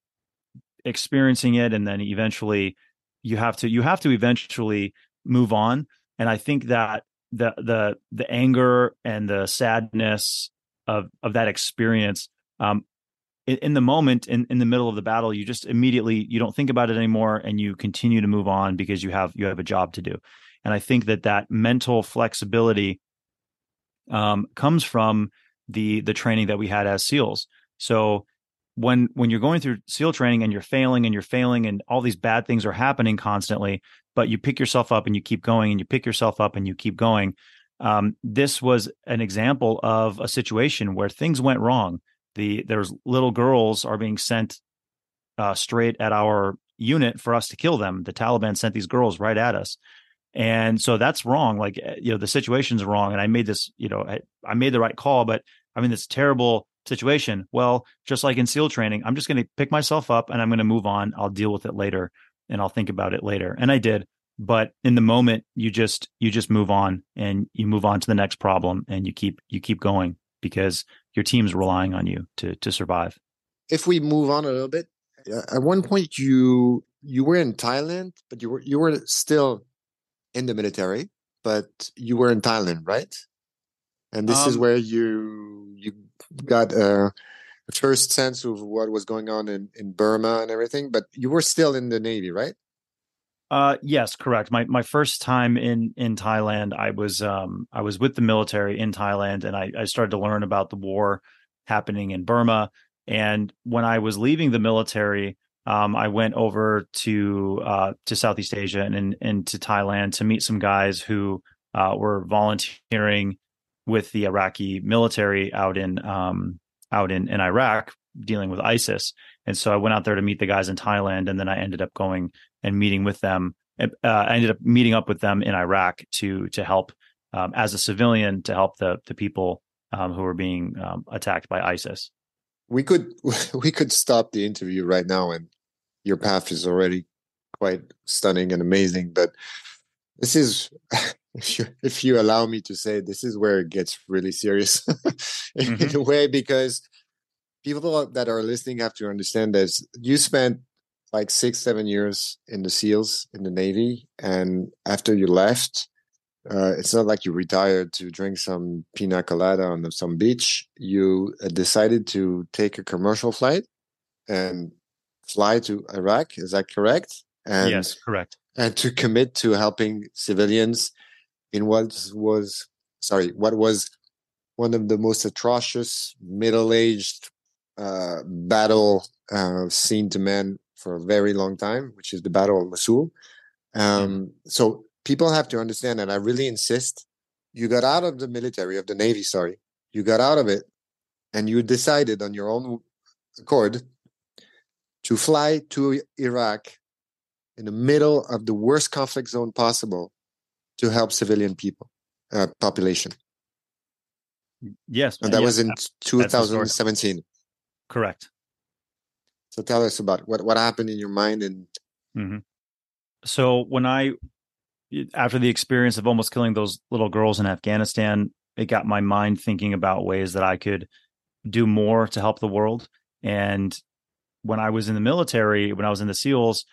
experiencing it and then eventually you have to you have to eventually move on and i think that the the the anger and the sadness of of that experience um in, in, the moment in, in the middle of the battle you just immediately you don't think about it anymore and you continue to move on because you have you have a job to do. And i think that that mental flexibility um comes from the the training that we had as seals. So when when you're going through seal training and you're failing and you're failing and all these bad things are happening constantly but you pick yourself up and you keep going and you pick yourself up and you keep going um, this was an example of a situation where things went wrong. The there's little girls are being sent uh, straight at our unit for us to kill them. The taliban sent these girls right at us. And so that's wrong. Like eh, you know the situation's wrong and i made this you know I, I made the right call but i mean it's terrible situation. Well, just like in SEAL training, I'm just going to pick myself up and I'm going to move on. I'll deal with it later and I'll think about it later. And I did. But in the moment, you just you just move on and you move on to the next problem and you keep you keep going because your team's relying on you to to survive.
If we move on a little bit, at one point you you were in Thailand, but you were you were still in the military, but you were in Thailand, right? And this um, is where you you got a first sense of what was going on in, in Burma and everything, but you were still in the Navy, right?
Uh, yes, correct. My my first time in in Thailand, I was um I was with the military in Thailand, and I, I started to learn about the war happening in Burma. And when I was leaving the military, um, I went over to uh, to Southeast Asia and, and to Thailand to meet some guys who uh, were volunteering with the Iraqi military out in um, out in, in Iraq dealing with ISIS. And so I went out there to meet the guys in Thailand, and then I ended up going and meeting with them. Uh, I ended up meeting up with them in Iraq to to help um, as a civilian to help the the people um, who were being um, attacked by ISIS.
We could we could stop the interview right now, and your path is already quite stunning and amazing. But this is if you if you allow me to say this is where it gets really serious in, mm-hmm. in, a way because people that are listening have to understand this you spent like six seven years in the seals in the navy and after you left uh, it's not like you retired to drink some pina colada on some beach. You uh, decided to take a commercial flight and fly to iraq is that correct?
And yes correct.
and to commit to helping civilians in what was sorry what was one of the most atrocious middle-aged uh, battle uh, seen to men for a very long time, which is the Battle of Mosul. Um, so people have to understand, and I really insist, you got out of the military, of the Navy, sorry. You got out of it and you decided on your own accord to fly to Iraq in the middle of the worst conflict zone possible to help civilian people, uh, population.
Yes.
And that
yes,
was in 2017.
Correct.
So tell us about what, what happened in your mind and
mm-hmm. so when I after the experience of almost killing those little girls in Afghanistan, it got my mind thinking about ways that I could do more to help the world. And when I was in the military, when I was in the SEALs,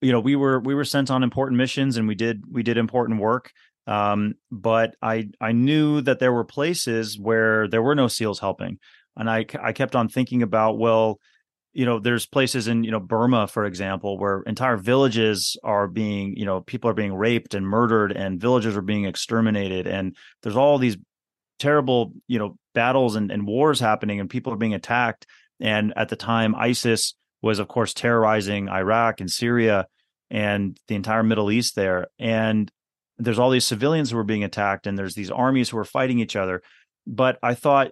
you know, we were we were sent on important missions and we did we did important work. Um, but I I knew that there were places where there were no SEALs helping, and I I kept on thinking about well, you know there's places in you know burma for example where entire villages are being you know people are being raped and murdered and villages are being exterminated. And there's all these terrible you know battles and, and wars happening and people are being attacked. And at the time isis was of course terrorizing iraq and syria and the entire middle east there. And there's all these civilians who are being attacked and there's these armies who are fighting each other. But i thought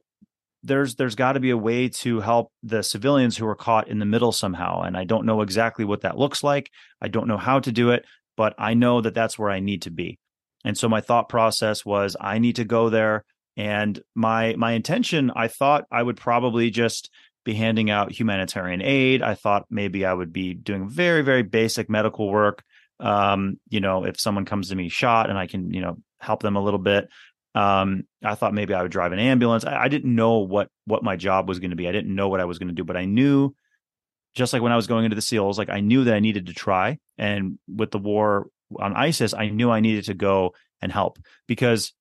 there's there's got to be a way to help the civilians who are caught in the middle somehow. And i don't know exactly what that looks like. I don't know how to do it but i know that that's where i need to be. And so my thought process was i need to go there. And my my intention i thought i would probably just be handing out humanitarian aid i thought maybe i would be doing very very basic medical work um, you know if someone comes to me shot and i can you know help them a little bit um, I thought maybe I would drive an ambulance. I, I didn't know what what my job was going to be. I didn't know what I was going to do, but I knew, just like when I was going into the SEALs, like I knew that I needed to try. And with the war on ISIS, I knew I needed to go and help because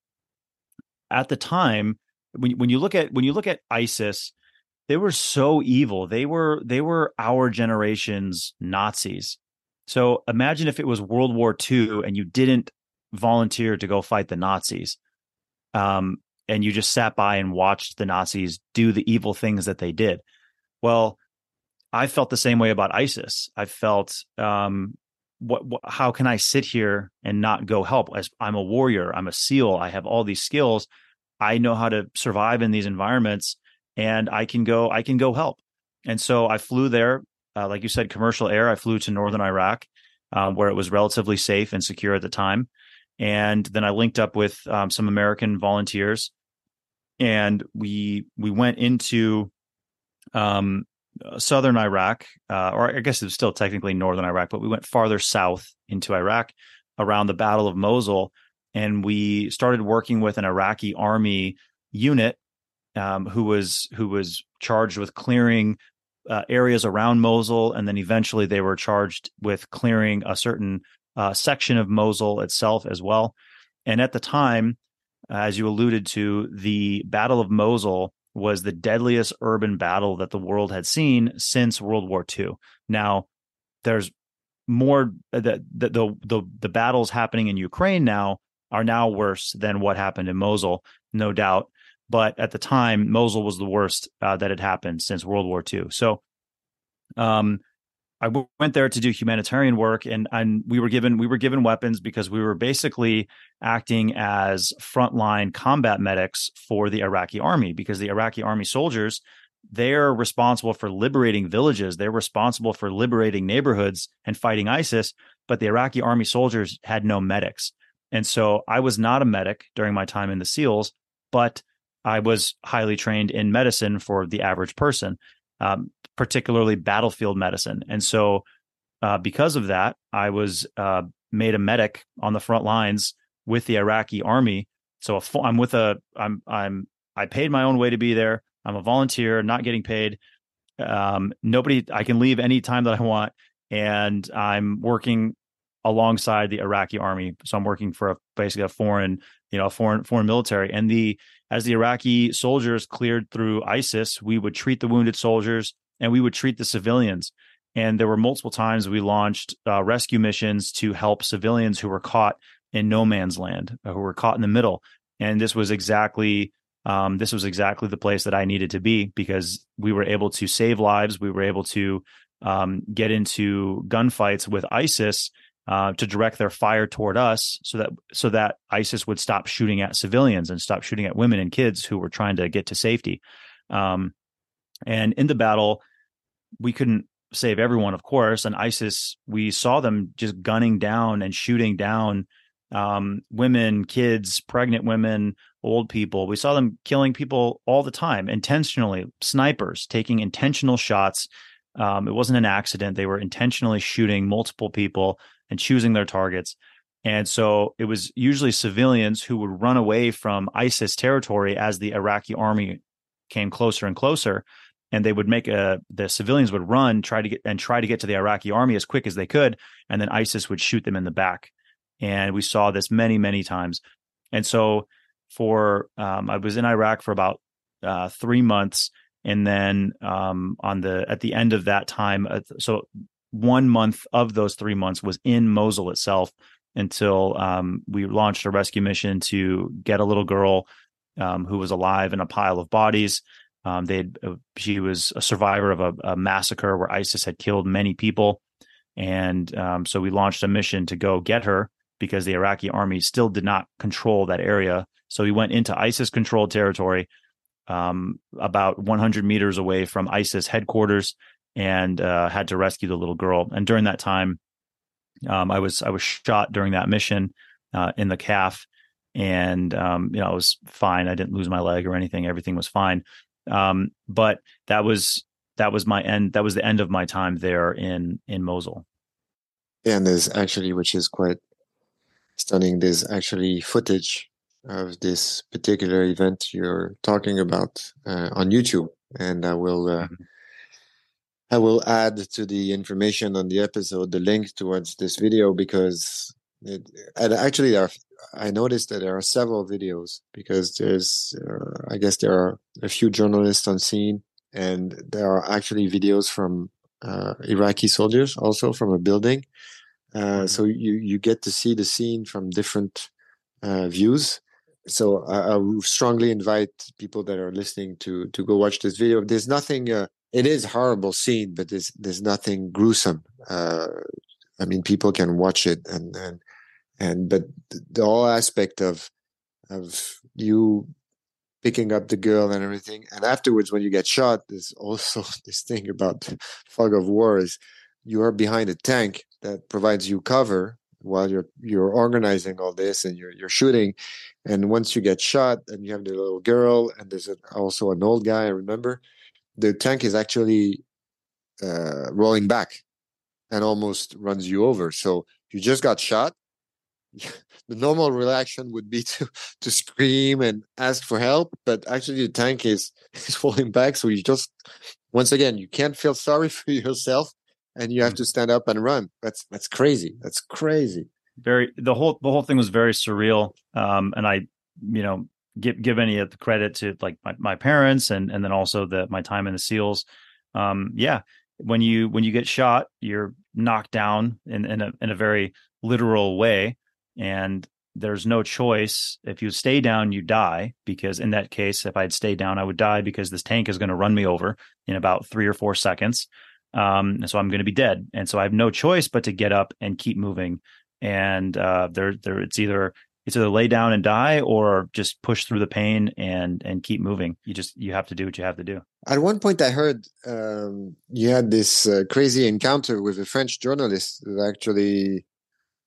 at the time, when when you look at when you look at ISIS, they were so evil. They were they were our generation's Nazis. So imagine if it was World War II and you didn't volunteer to go fight the Nazis um, and you just sat by and watched the Nazis do the evil things that they did. Well, I felt the same way about ISIS. I felt, um, what, what, how can I sit here and not go help? As I'm a warrior, I'm a SEAL, I have all these skills. I know how to survive in these environments, and I can go. I can go help. And so I flew there, uh, like you said, commercial air. I flew to northern Iraq, uh, where it was relatively safe and secure at the time and then I linked up with um, some American volunteers, and we we went into um, southern Iraq, uh, or I guess it was still technically northern Iraq, but we went farther south into Iraq around the Battle of Mosul, and we started working with an Iraqi army unit um, who was who was charged with clearing uh, areas around Mosul, and then eventually they were charged with clearing a certain uh, section of Mosul itself as well. And at the time, as you alluded to, the Battle of Mosul was the deadliest urban battle that the world had seen since World War II. Now, there's more uh, the the the, the battles happening in Ukraine now are now worse than what happened in Mosul, no doubt. But at the time, Mosul was the worst uh, that had happened since World War II. So, um, I went there to do humanitarian work, and and we were given we were given weapons because we were basically acting as frontline combat medics for the Iraqi army because the Iraqi army soldiers they're responsible for liberating villages, they're responsible for liberating neighborhoods and fighting ISIS, but the Iraqi army soldiers had no medics, and so I was not a medic during my time in the SEALs, but I was highly trained in medicine for the average person um, particularly battlefield medicine. And so, uh, because of that, I was uh, made a medic on the front lines with the Iraqi army. So i I'm with a I'm I'm I paid my own way to be there. I'm a volunteer, not getting paid. Um, nobody I can leave any time that I want, and I'm working alongside the Iraqi army. So I'm working for a, basically a foreign, you know, foreign foreign military. And the as the Iraqi soldiers cleared through ISIS, we would treat the wounded soldiers and we would treat the civilians. And there were multiple times we launched uh, rescue missions to help civilians who were caught in no man's land, uh, who were caught in the middle. And this was exactly um, this was exactly the place that I needed to be because we were able to save lives. We were able to um, get into gunfights with ISIS uh, to direct their fire toward us so that so that ISIS would stop shooting at civilians and stop shooting at women and kids who were trying to get to safety. Um, and in the battle, we couldn't save everyone, of course. And ISIS, we saw them just gunning down and shooting down um, women, kids, pregnant women, old people. We saw them killing people all the time, intentionally, snipers taking intentional shots. Um, it wasn't an accident. They were intentionally shooting multiple people and choosing their targets. And so it was usually civilians who would run away from ISIS territory as the Iraqi army came closer and closer. And they would make a the civilians would run, try to get and try to get to the Iraqi army as quick as they could, and then ISIS would shoot them in the back. And we saw this many, many times. And so for um, I was in Iraq for about uh, three months, and then um, on the at the end of that time, uh, so one month of those three months was in Mosul itself until um, we launched a rescue mission to get a little girl um, who was alive in a pile of bodies. Um, they uh, she was a survivor of a, a, massacre where ISIS had killed many people, and um, so we launched a mission to go get her because the Iraqi army still did not control that area. So we went into ISIS controlled territory, um, about 100 meters away from ISIS headquarters, and uh, had to rescue the little girl. And during that time, um, I was I was shot during that mission uh, in the calf, and um, you know I was fine. I didn't lose my leg or anything. Everything was fine. Um, but that was that was my end. That was the end of my time there in in Mosul.
And there's actually, which is quite stunning. There's actually footage of this particular event you're talking about uh, on YouTube, and I will. Uh, mm-hmm I will add to the information on the episode the link towards this video because it, and actually there are, I noticed that there are several videos because there's uh, I guess there are a few journalists on scene and there are actually videos from uh, Iraqi soldiers also from a building. Uh, mm-hmm. so you you get to see the scene from different uh, views. So I, I, strongly invite people that are listening to to go watch this video. There's nothing uh, it is horrible scene, but there's there's nothing gruesome. Uh, I mean, people can watch it, and and and but the whole aspect of of you picking up the girl and everything, and afterwards when you get shot, there's also this thing about fog of war is you are behind a tank that provides you cover while you're you're organizing all this and you're you're shooting and once you get shot and you have the little girl and there's also an old guy i remember the tank is actually uh, rolling back and almost runs you over. So you just got shot. the normal reaction would be to to scream and ask for help, but actually the tank is is rolling back. So you just once again you can't feel sorry for yourself, and you have mm. to stand up and run. That's that's crazy. That's crazy.
Very the whole the whole thing was very surreal. Um, and I you know give give any of the credit to like my, my parents and and then also the my time in the SEALs. Um, yeah, when you when you get shot, you're knocked down in in a in a very literal way, and there's no choice. If you stay down, you die because in that case, if I'd stay down, I would die because this tank is going to run me over in about three or four seconds. Um, and so I'm going to be dead. And so I have no choice but to get up and keep moving. And uh, there, there, it's either it's either lay down and die or just push through the pain and and keep moving. You just you have to do what you have to do.
At one point i heard um, you had this uh, crazy encounter with a french journalist that actually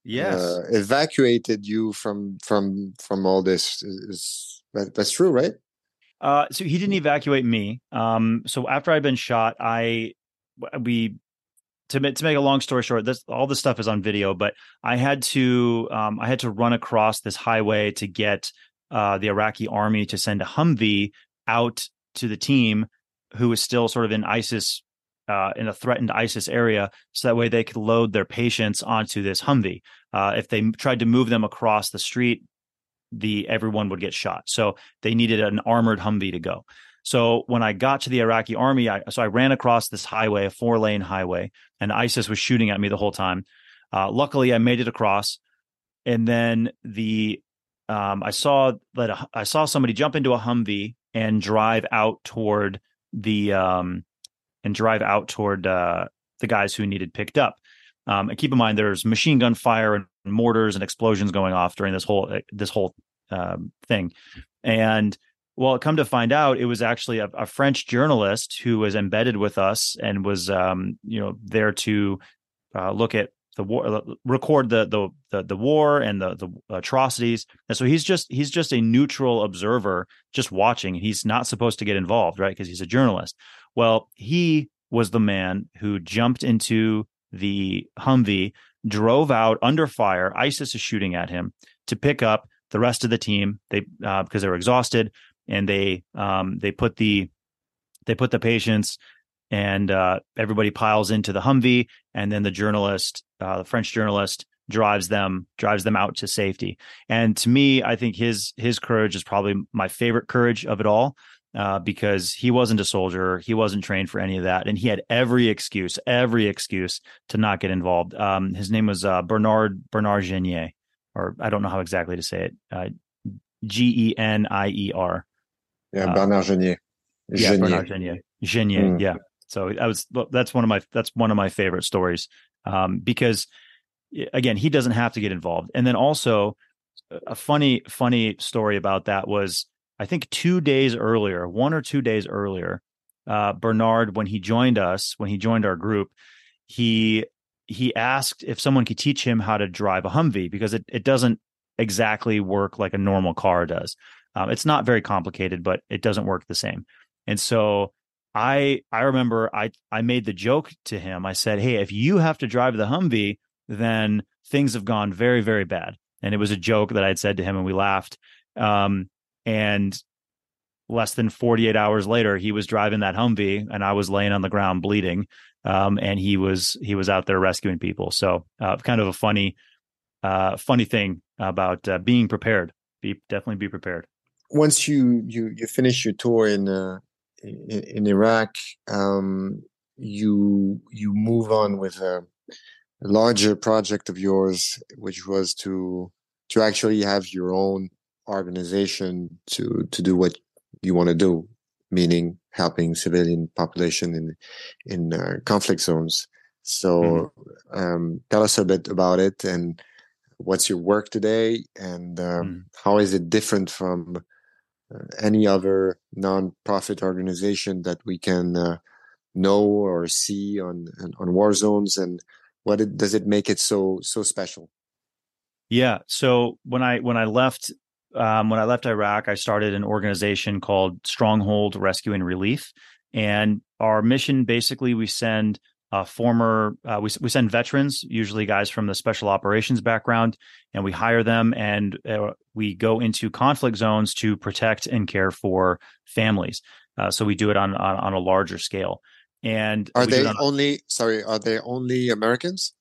yes. uh,
evacuated you from from from all this. Is, that, that's true right?
Uh, so he didn't evacuate me. Um, so after i'd been shot i we to, to make a long story short, this all this stuff is on video, but I had to um, I had to run across this highway to get uh, the Iraqi army to send a Humvee out to the team who was still sort of in ISIS uh, in a threatened ISIS area, so that way they could load their patients onto this Humvee. Uh, if they tried to move them across the street, the everyone would get shot. So they needed an armored Humvee to go. So when I got to the Iraqi army, I, so I ran across this highway, a four lane highway, and ISIS was shooting at me the whole time. Uh, luckily, I made it across, and then the um, I saw that a, I saw somebody jump into a Humvee and drive out toward the um, and drive out toward uh, the guys who needed picked up. Um, and keep in mind, there's machine gun fire and mortars and explosions going off during this whole this whole um, thing. And well, come to find out, it was actually a, a, French journalist who was embedded with us and was, um, you know, there to uh, look at the war, uh, record the, the the the war and the the atrocities. And so he's just he's just a neutral observer, just watching. He's not supposed to get involved, right? Because he's a journalist. Well, he was the man who jumped into the Humvee, drove out under fire. ISIS is shooting at him to pick up the rest of the team. They uh, because they were exhausted and they um, they put the they put the patients and uh, everybody piles into the Humvee, and then the journalist, uh, the French journalist, drives them drives them out to safety. And to me, I think his his courage is probably my favorite courage of it all. Uh, because he wasn't a soldier, he wasn't trained for any of that, and he had every excuse, every excuse to not get involved. Um, his name was uh, Bernard Bernard Genier, or I don't know how exactly to say it. Uh, G E N I E R.
Yeah, uh, Bernard Genier.
Yeah, Bernard Genier. Genier. Mm. Yeah. So I was that's one of my that's one of my favorite stories um, because again he doesn't have to get involved. And then also a funny funny story about that was I think two days earlier, one or two days earlier, uh, Bernard when he joined us when he joined our group, he he asked if someone could teach him how to drive a Humvee because it it doesn't exactly work like a normal car does. Um, it's not very complicated, but it doesn't work the same. And so I I remember I I made the joke to him. I said, "Hey, if you have to drive the Humvee, then things have gone very very bad." And it was a joke that I had said to him, and we laughed. Um, and less than 48 hours later, he was driving that Humvee, and I was laying on the ground bleeding. Um, and he was he was out there rescuing people. So uh, kind of a funny uh, funny thing about uh, being prepared. Be definitely be prepared
once you you you finish your tour in uh, in, in, Iraq, um, you you move on with a, larger project of yours, which was to to actually have your own organization to to do what you want to do, meaning helping civilian population in in uh, conflict zones. So, mm-hmm. um, tell us a bit about it and what's your work today, and um, mm. how is it different from any other non-profit organization that we can uh, know or see on on war zones and what it, does it make it so so special?
Yeah so when i when i left um, when i left iraq i started an organization called stronghold rescue and relief and our mission basically we send uh, former uh, we, we send veterans usually guys from the special operations background and we hire them and uh, we go into conflict zones to protect and care for families. Uh, so we do it on, on, on a larger scale. And
are they only sorry are they only americans?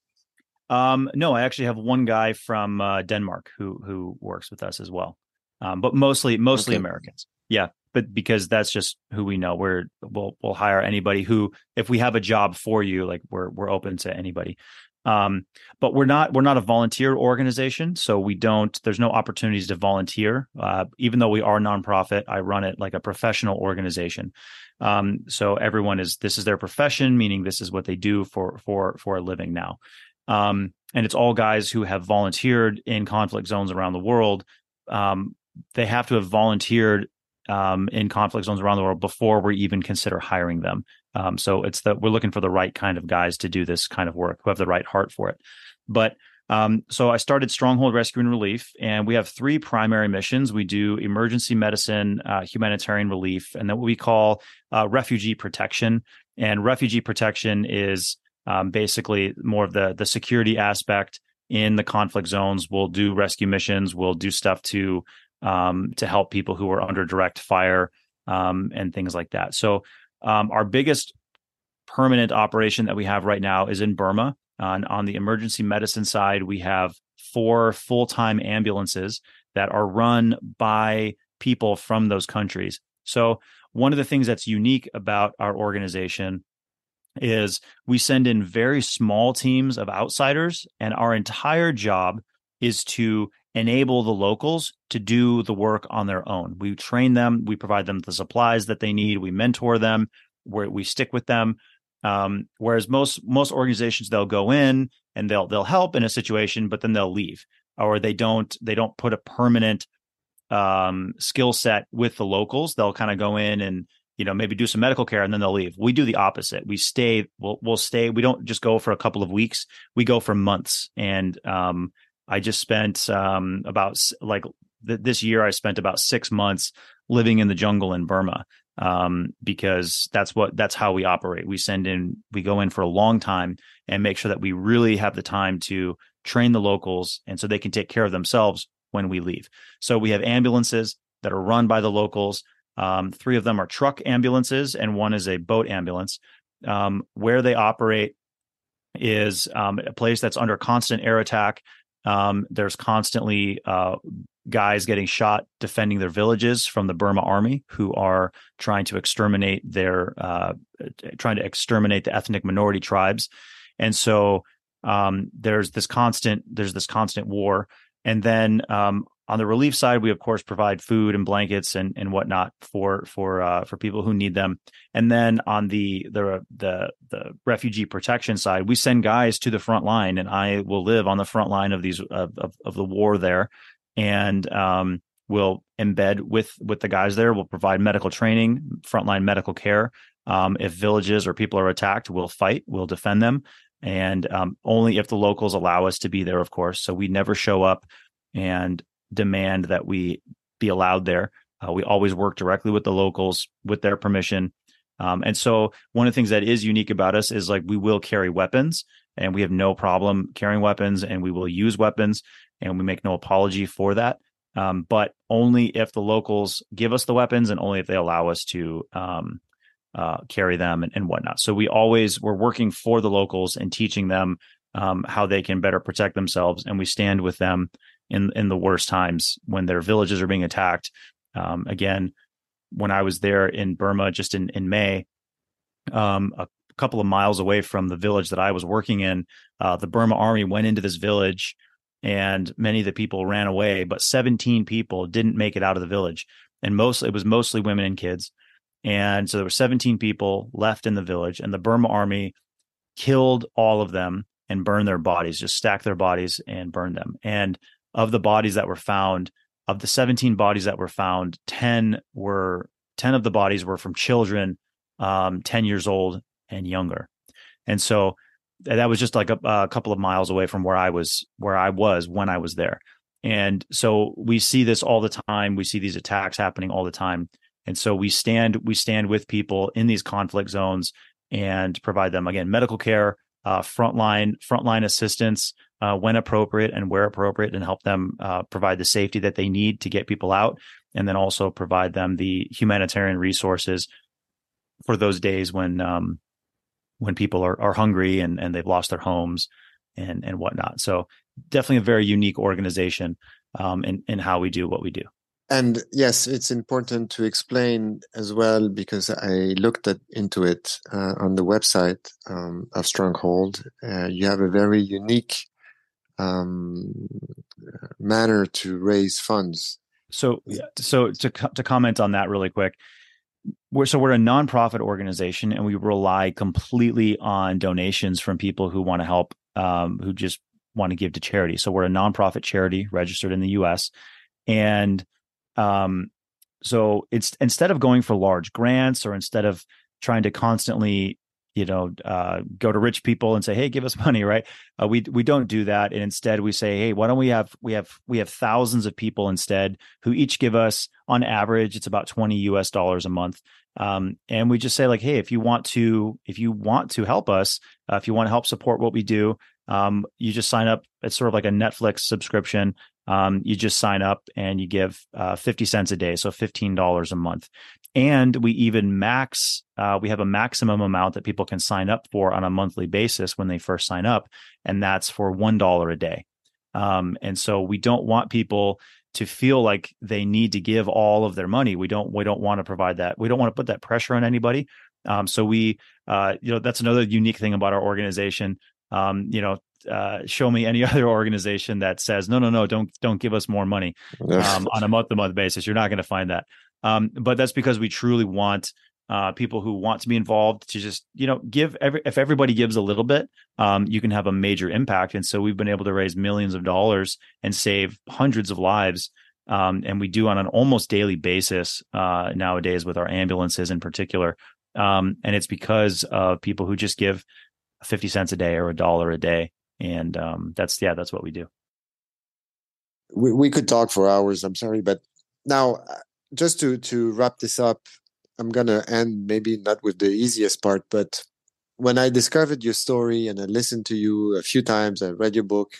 Um no i actually have one guy from uh, denmark who who works with us as well. Um, but mostly mostly okay. americans. Yeah but because that's just who we know. We're we'll we'll hire anybody who if we have a job for you, like we're we're open to anybody. Um, but we're not we're not a volunteer organization, so we don't. There's no opportunities to volunteer. Uh, even though we are nonprofit, I run it like a professional organization. Um, so everyone is this is their profession, meaning this is what they do for for for a living now. Um, and it's all guys who have volunteered in conflict zones around the world. Um, they have to have volunteered um, in conflict zones around the world before we even consider hiring them. Um, so it's that we're looking for the right kind of guys to do this kind of work who have the right heart for it. But um, so I started Stronghold Rescue and Relief, and we have three primary missions. We do emergency medicine, uh, humanitarian relief, and then what we call uh, refugee protection. And refugee protection is um, basically more of the the security aspect in the conflict zones. We'll do rescue missions. We'll do stuff to um, to help people who are under direct fire um, and things like that. So, um, our biggest permanent operation that we have right now is in Burma. On, on the emergency medicine side, we have four full time ambulances that are run by people from those countries. So, one of the things that's unique about our organization is we send in very small teams of outsiders, and our entire job is to enable the locals to do the work on their own. We train them, we provide them the supplies that they need, we mentor them, we we stick with them. Um, whereas most most organizations they'll go in and they'll they'll help in a situation, but then they'll leave, or they don't they don't put a permanent um, skill set with the locals. They'll kind of go in and you know maybe do some medical care and then they'll leave. We do the opposite. We stay. We'll we'll stay. We don't just go for a couple of weeks. We go for months. And um, I just spent um, about like th- this year. I spent about six months living in the jungle in Burma um, because that's what that's how we operate. We send in, we go in for a long time and make sure that we really have the time to train the locals, and so they can take care of themselves when we leave. So we have ambulances that are run by the locals. Um, three of them are truck ambulances, and one is a boat ambulance. Um, where they operate is um, a place that's under constant air attack. Um, there's constantly uh, guys getting shot defending their villages from the Burma army who are trying to exterminate their uh, trying to exterminate the ethnic minority tribes. And so um, there's this constant there's this constant war. And then um, on the relief side we of course provide food and blankets and and whatnot for for uh, for people who need them and then on the the the the refugee protection side we send guys to the front line and I will live on the front line of these of of, of the war there and um, we'll embed with with the guys there. We'll provide medical training, frontline medical care. Um, if villages or people are attacked, we'll fight, we'll defend them, and um, only if the locals allow us to be there, of course. So we never show up and demand that we be allowed there. Uh, we always work directly with the locals with their permission. Um, and so one of the things that is unique about us is like we will carry weapons and we have no problem carrying weapons and we will use weapons and we make no apology for that. Um, but only if the locals give us the weapons and only if they allow us to um, uh, carry them and, and, whatnot. So we always we're working for the locals and teaching them um, how they can better protect themselves, and we stand with them in in the worst times when their villages are being attacked. Um, again, when I was there in Burma just in in May, um, a couple of miles away from the village that I was working in, uh, the Burma army went into this village and many of the people ran away, but 17 people didn't make it out of the village. And most it was mostly women and kids. And so there were 17 people left in the village, and the Burma army killed all of them and burned their bodies, just stacked their bodies and burned them. And of the bodies that were found, of the 17 bodies that were found, 10 were 10 of the bodies were from children um, 10 years old and younger. And so that was just like a, a, couple of miles away from where I was where I was when I was there. And so we see this all the time. We see these attacks happening all the time. And so we stand we stand with people in these conflict zones and provide them again medical care, uh, frontline frontline assistance uh, when appropriate and where appropriate, and help them uh, provide the safety that they need to get people out, and then also provide them the humanitarian resources for those days when um, when people are, are hungry and, and they've lost their homes and, and whatnot. So definitely a very unique organization um, in, in how we do what we do.
And yes, it's important to explain as well because I looked at, into it uh, on the website um, of Stronghold. Uh, you have a very unique um, manner to raise funds.
So, so to to comment on that really quick, we're so we're a nonprofit organization and we rely completely on donations from people who want to help um, who just want to give to charity so we're a nonprofit charity registered in the us and um, so it's instead of going for large grants or instead of trying to constantly you know uh, go to rich people and say hey give us money right? Uh, we we don't do that and instead we say hey why don't we have we have we have thousands of people instead who each give us on average it's about 20 us dollars a month. Um, and we just say like hey if you want to if you want to help us uh, if you want to help support what we do um, you just sign up it's sort of like a netflix subscription um, you just sign up and you give uh, 50 cents a day so $15 a month. And we even max uh, we have a maximum amount that people can sign up for on a monthly basis when they first sign up and that's for one dollar a day. Um, and so we don't want people to feel like they need to give all of their money. We don't we don't want to provide that we don't want to put that pressure on anybody. Um, so we uh, you know that's another unique thing about our organization. Um, you know uh, show me any other organization that says no no no don't don't give us more money um, on a month to month basis. You're not going to find that. Um, but that's because we truly want uh, people who want to be involved to just you know give every if everybody gives a little bit um, you can have a major impact. And so we've been able to raise millions of dollars and save hundreds of lives um, and we do on an almost daily basis uh, nowadays with our ambulances in particular. Um, and it's because of people who just give 50 cents a day or a dollar a day and um, that's yeah that's what we do
we, we could talk for hours i'm sorry but now uh, just to to wrap this up I'm gonna end maybe not with the easiest part, but when I discovered your story and I listened to you a few times, I read your book.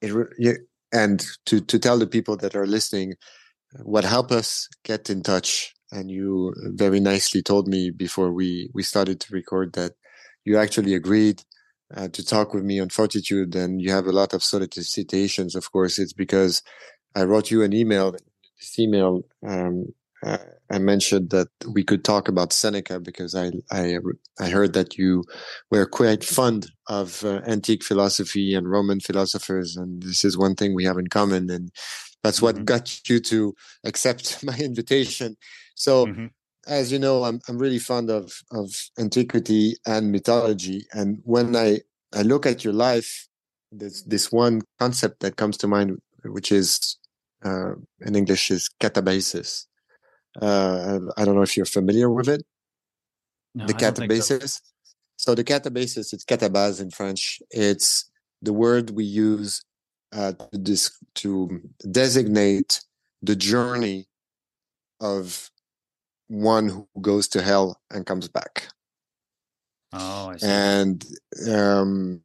It and to to tell the people that are listening what helped us get in touch. And you very nicely told me before we we started to record that you actually agreed uh, to talk with me on fortitude, and you have a lot of solicitations. Of course, it's because I wrote you an email. This email um, uh, I mentioned that we could talk about Seneca because I I, I heard that you were quite fond of uh, antique philosophy and Roman philosophers, and this is one thing we have in common, and that's what mm-hmm. got you to accept my invitation. So. Mm-hmm. As you know, I'm I'm really fond of of antiquity and mythology, and when I I look at your life, there's this one concept that comes to mind, which is uh, in English is catabasis, uh, I don't know if you're familiar with it. No, the catabasis. So. so. the catabasis, it's catabase in French. It's the word we use uh, to, dis- to designate the journey of one who goes to hell and comes back.
Oh, I see.
And um,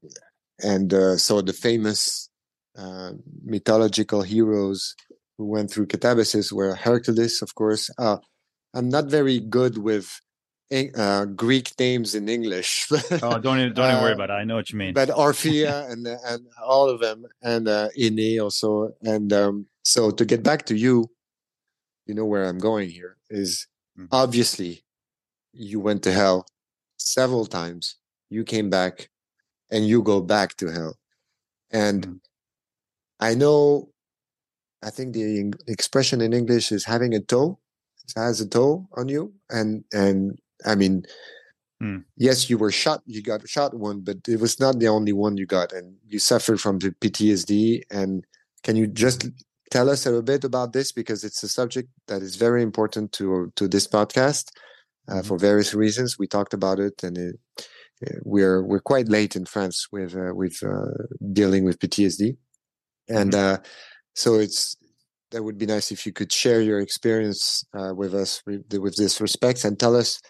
and uh, so the famous uh, mythological heroes who went through catabasis were Hercules, of course. Uh, I'm not very good with uh, Greek names in English.
oh, don't don't even worry uh, about it. I know what you mean.
But Orphea and and all of them, and uh, Ine also. And um, so to get back to you, you know where I'm going here is mm-hmm. obviously you went to hell several times. You came back, and you go back to hell. And mm-hmm. I know I think the expression in English is having a toe. It has a toe on you, and and I mean, hmm. yes, you were shot. You got shot one, but it was not the only one you got, and you suffered from the PTSD. And can you just tell us a little bit about this because it's a subject that is very important to to this podcast uh, mm-hmm. for various reasons. We talked about it, and it, we're we're quite late in France with uh, with uh, dealing with PTSD, and. Mm-hmm. Uh, so it's that would be nice if you could share your experience uh, with us with, with this respect and tell us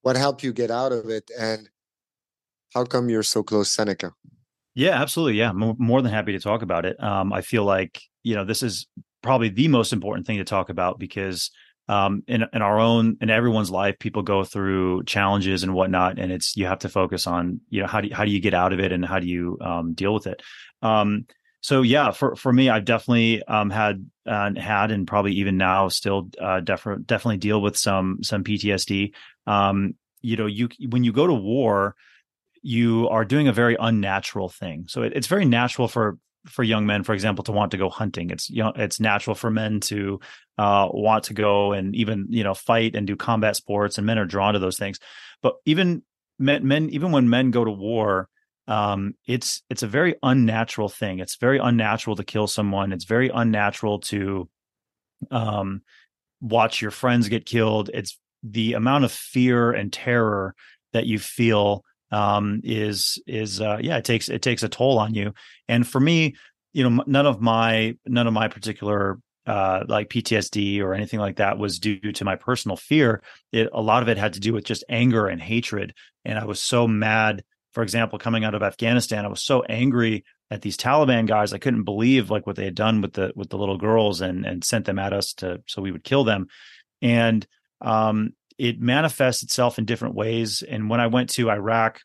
what helped you get out of it and how come you're so close Seneca.
Yeah, absolutely. Yeah, more than happy to talk about it. Um, I feel like you know this is probably the most important thing to talk about because um, in in our own in everyone's life, people go through challenges and whatnot, and it's you have to focus on you know how do you, how do you get out of it and how do you um, deal with it. Um, so yeah, for for me, I've definitely um, had uh, had and probably even now still uh, def- definitely deal with some some PTSD. Um, you know, you when you go to war, you are doing a very unnatural thing. So it, it's very natural for for young men, for example, to want to go hunting. It's you know, it's natural for men to uh, want to go and even you know fight and do combat sports, and men are drawn to those things. But even men, men even when men go to war um, it's it's a very unnatural thing. It's very unnatural to kill someone. It's very unnatural to um, watch your friends get killed. It's the amount of fear and terror that you feel um, is is uh, yeah, it takes it takes a toll on you. And for me, you know, none of my none of my particular uh, like PTSD or anything like that was due to my personal fear. It a lot of it had to do with just anger and hatred, and I was so mad for example, coming out of Afghanistan, I was so angry at these Taliban guys. I couldn't believe like what they had done with the with the little girls and and sent them at us to so we would kill them. And um, it manifests itself in different ways. And when I went to Iraq,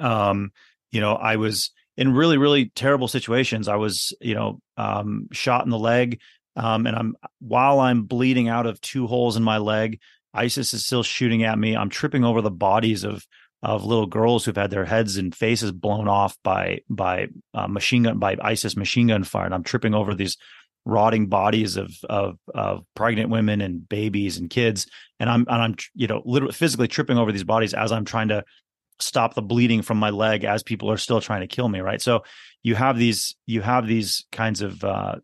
um, you know, I was in really really terrible situations. I was you know um, shot in the leg, um, and I'm while I'm bleeding out of two holes in my leg. ISIS is still shooting at me. I'm tripping over the bodies of of little girls who've had their heads and faces blown off by by uh, machine gun by ISIS machine gun fire. And I'm tripping over these rotting bodies of of of pregnant women and babies and kids. And i'm and i'm you know literally physically tripping over these bodies as i'm trying to stop the bleeding from my leg as people are still trying to kill me right? So you have these you have these kinds of uh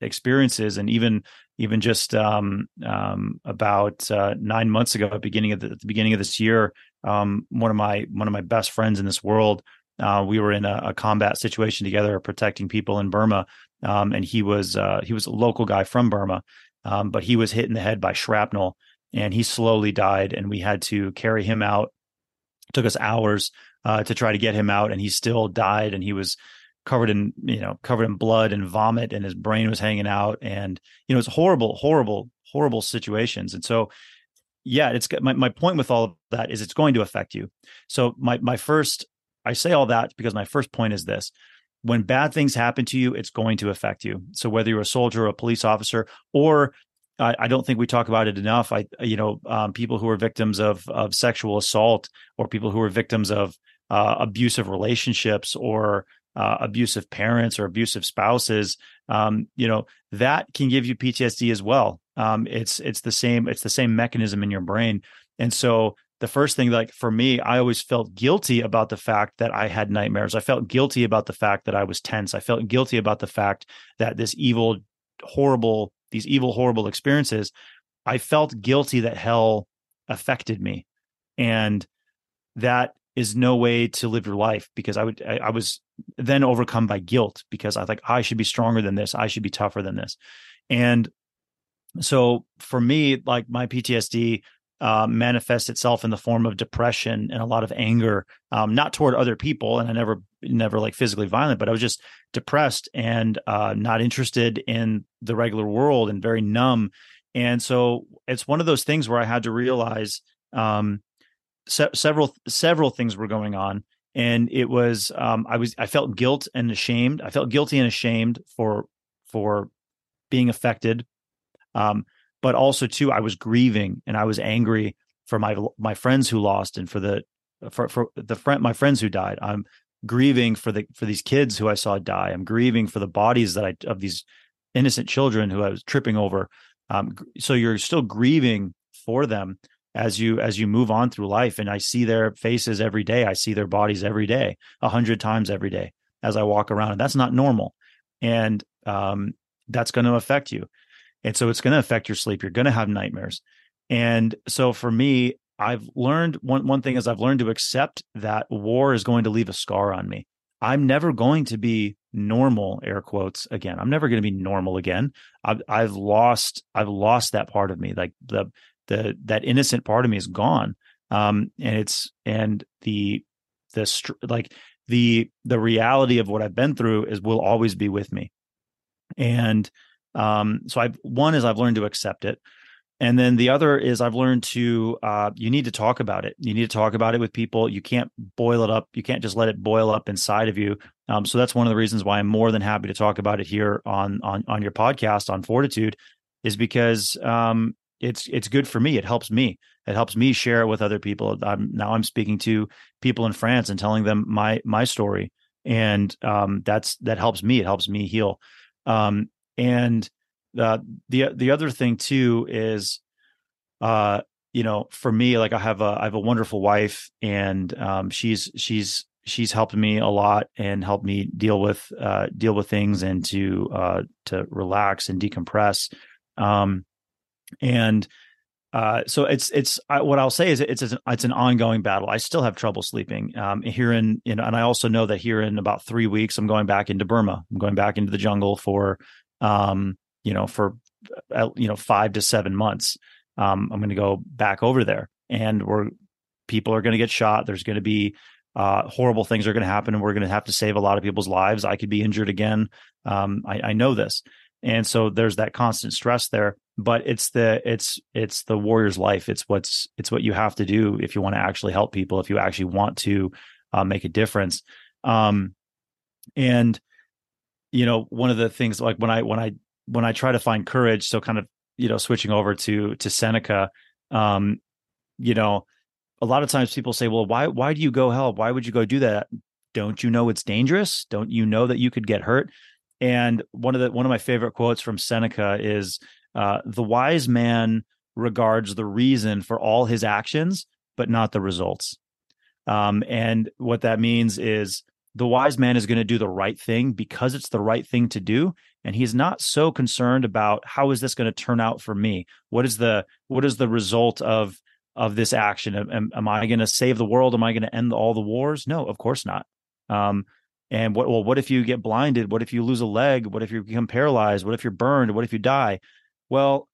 experiences. And even even just um, um, about uh, nine months ago, at beginning of the, the beginning of this year, um, one of my one of my best friends in this world, uh, we were in a, a, combat situation together, protecting people in Burma, um, and he was uh, he was a local guy from Burma, um, but he was hit in the head by shrapnel, and he slowly died, and we had to carry him out. It took us hours uh, to try to get him out, and he still died, and he was covered in you know covered in blood and vomit and his brain was hanging out and you know it's horrible horrible horrible situations. And so yeah it's my, my point with all of that is it's going to affect you. So my my first i say all that because my first point is this when bad things happen to you it's going to affect you so whether you're a soldier or a police officer or I, I don't think we talk about it enough. I, you know, um, people who are victims of of sexual assault, or people who are victims of uh, abusive relationships, or uh, abusive parents or abusive spouses, um, you know that can give you PTSD as well. Um, it's it's the same it's the same mechanism in your brain, and so the first thing like for me i always felt guilty about the fact that i had nightmares. I felt guilty about the fact that i was tense. I felt guilty about the fact that this evil horrible these evil horrible experiences i felt guilty that hell affected me. And that is no way to live your life because I would I, I, was then overcome by guilt because I like I should be stronger than this. I should be tougher than this. And so for me like my PTSD uh, manifests itself in the form of depression and a lot of anger um, not toward other people and I never never like physically violent but I was just depressed and uh, not interested in the regular world and very numb. And so it's one of those things where I had to realize um, se- several several things were going on and it was um, i was i felt guilt and ashamed. I felt guilty and ashamed for for being affected. Um, but also too i was grieving and i was angry for my my friends who lost and for the for for the friend my friends who died. I'm grieving for the for these kids who i saw die. I'm grieving for the bodies that i of these innocent children who i was tripping over. Um, so you're still grieving for them as you as you move on through life. And i see their faces every day. I see their bodies every day a hundred times every day as i walk around. And that's not normal. And um, that's going to affect you and so it's going to affect your sleep. You're going to have nightmares. And so for me i've learned one one thing is i've learned to accept that war is going to leave a scar on me. I'm never going to be normal air quotes again. I'm never going to be normal again. I've i've lost i've lost that part of me. Like the the that innocent part of me is gone. Um and it's and the the like the the reality of what i've been through is will always be with me. And um so i one is i've learned to accept it and then the other is i've learned to uh you need to talk about it you need to talk about it with people you can't boil it up you can't just let it boil up inside of you um so that's one of the reasons why i'm more than happy to talk about it here on on on your podcast on fortitude is because um it's it's good for me. It helps me. It helps me share it with other people. I'm now I'm speaking to people in France and telling them my my story, and um, that's that helps me. It helps me heal. Um, and uh, the the other thing too is, uh, you know, for me, like I have a I have a wonderful wife, and um, she's she's she's helped me a lot and helped me deal with uh, deal with things and to uh, to relax and decompress. Um, and uh, so it's it's I, what I'll say is it's it's an, it's an ongoing battle. I still have trouble sleeping um, here in you know, and I also know that here in about three weeks I'm going back into Burma. I'm going back into the jungle for um, you know for uh, you know five to seven months. Um, I'm going to go back over there, and we're people are going to get shot. There's going to be uh, horrible things are going to happen, and we're going to have to save a lot of people's lives. I could be injured again. Um, I, I know this, and so there's that constant stress there but it's the it's it's the warrior's life it's what's it's what you have to do if you want to actually help people if you actually want to uh, make a difference um and you know one of the things like when i when i when i try to find courage so kind of you know switching over to to seneca um you know a lot of times people say well why why do you go help? Why would you go do that? Don't you know it's dangerous? Don't you know that you could get hurt? And one of the one of my favorite quotes from Seneca is uh, the wise man regards the reason for all his actions, but not the results. Um, and what that means is the wise man is going to do the right thing because it's the right thing to do and he's not so concerned about how is this going to turn out for me? What is the what is the result of of this action? Am, am i going to save the world? Am i going to end all the wars? No of course not. Um, and what well what if you get blinded? What if you lose a leg? What if you become paralyzed? What if you're burned? What if you die? Well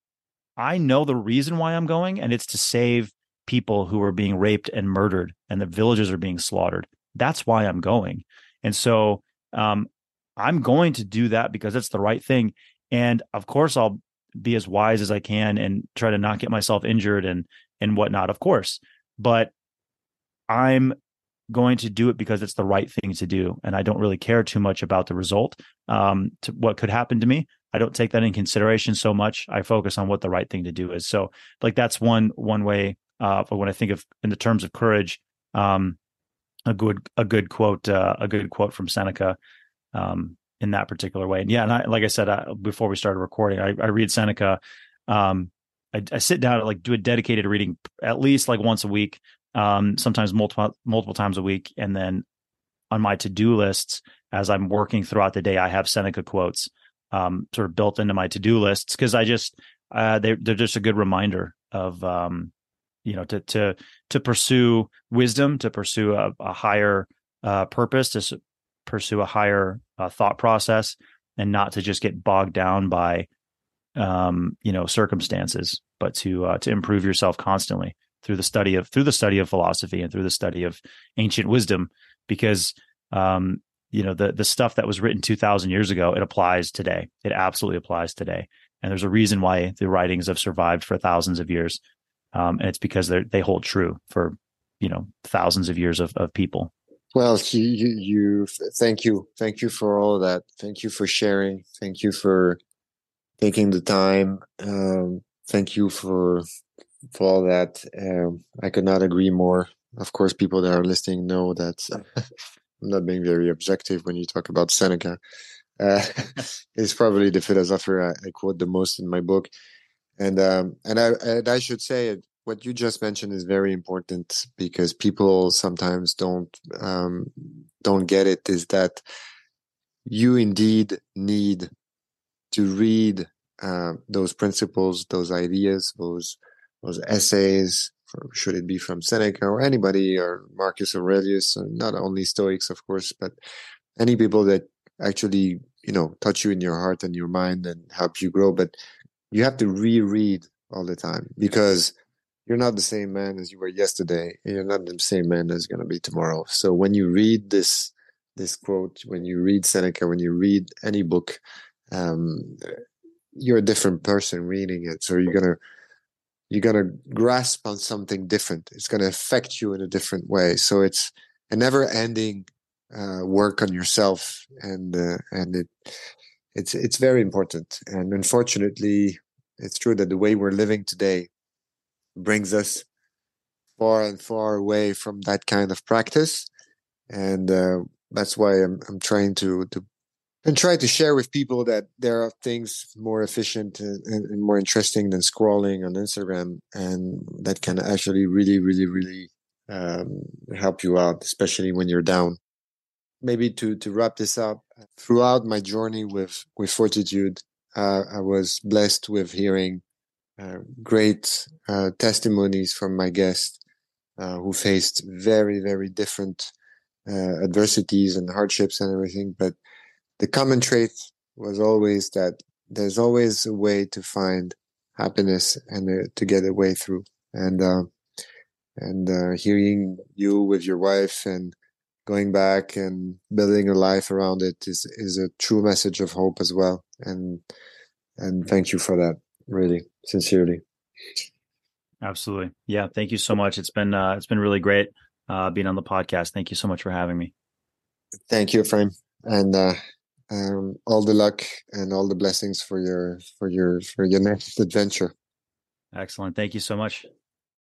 i know the reason why i'm going and it's to save people who are being raped and murdered and the villages are being slaughtered. That's why I'm going. And so um, I'm going to do that because it's the right thing. And of course, I'll be as wise as I can and try to not get myself injured and and whatnot. Of course, but I'm going to do it because it's the right thing to do, and I don't really care too much about the result. Um, to what could happen to me, I don't take that in consideration so much. I focus on what the right thing to do is. So, like that's one one way. Uh, when I think of in the terms of courage, um, a good a good quote uh, a good quote from Seneca um, in that particular way. And yeah, and I, like I said uh, before we started recording, I, I read Seneca. Um, I, I, sit down and like do a dedicated reading at least like once a week, um, sometimes multiple multiple times a week, and then on my to do lists as I'm working throughout the day, I have Seneca quotes um, sort of built into my to do lists because I just uh, they they're just a good reminder of um, you know to to to pursue wisdom to pursue a, a higher uh, purpose to pursue a higher uh, thought process and not to just get bogged down by um, you know circumstances but to uh, to improve yourself constantly through the study of through the study of philosophy and through the study of ancient wisdom because um, you know the the stuff that was written 2000 years ago it applies today. It absolutely applies today. And there's a reason why the writings have survived for thousands of years um, and it's because they they hold true for you know thousands of years of, of people.
Well, you, you, you, thank you, thank you for all of that. Thank you for sharing. Thank you for taking the time. Um, thank you for for all that. Um, I could not agree more. Of course, people that are listening know that I'm not being very objective when you talk about Seneca. Uh, it's probably the philosopher I, I, quote the most in my book. And um, and I and I should say what you just mentioned is very important because people sometimes don't um, don't get it. Is that you indeed need to read uh, those principles, those ideas, those those essays. should it be from Seneca or anybody or Marcus Aurelius? or not only Stoics, of course, but any people that actually you know touch you in your heart and your mind and help you grow. But you have to reread all the time because you're not the same man as you were yesterday and you're not the same man as going to be tomorrow. So when you read this this quote when you read seneca when you read any book um, you're a different person reading it. So you're gonna you're gonna grasp on something different. It's gonna affect you in a different way. So it's a never ending uh, work on yourself and uh, and it it's it's very important. And unfortunately, it's true that the way we're living today brings us far and far away from that kind of practice, and uh, that's why I'm I'm trying to to and try to share with people that there are things more efficient and, and, more interesting than scrolling on Instagram, and that can actually really, really, really um, help you out, especially when you're down. Maybe to to wrap this up, throughout my journey with with Fortitude, uh, I was blessed with hearing uh, great uh, testimonies from my guests uh, who faced very very different uh, adversities and hardships and everything. But the common trait was always that there's always a way to find happiness and uh, to get a way through. And and hearing you with your wife and going back and building a life around it is is a true message of hope as well. And and thank you for that really sincerely.
Absolutely. Yeah thank you so much. It's been uh, it's been really great uh, being on the podcast. Thank you so much for having me.
Thank you Ephraim and uh, um, all the luck and all the blessings for your for your for your next adventure.
Excellent. Thank you so much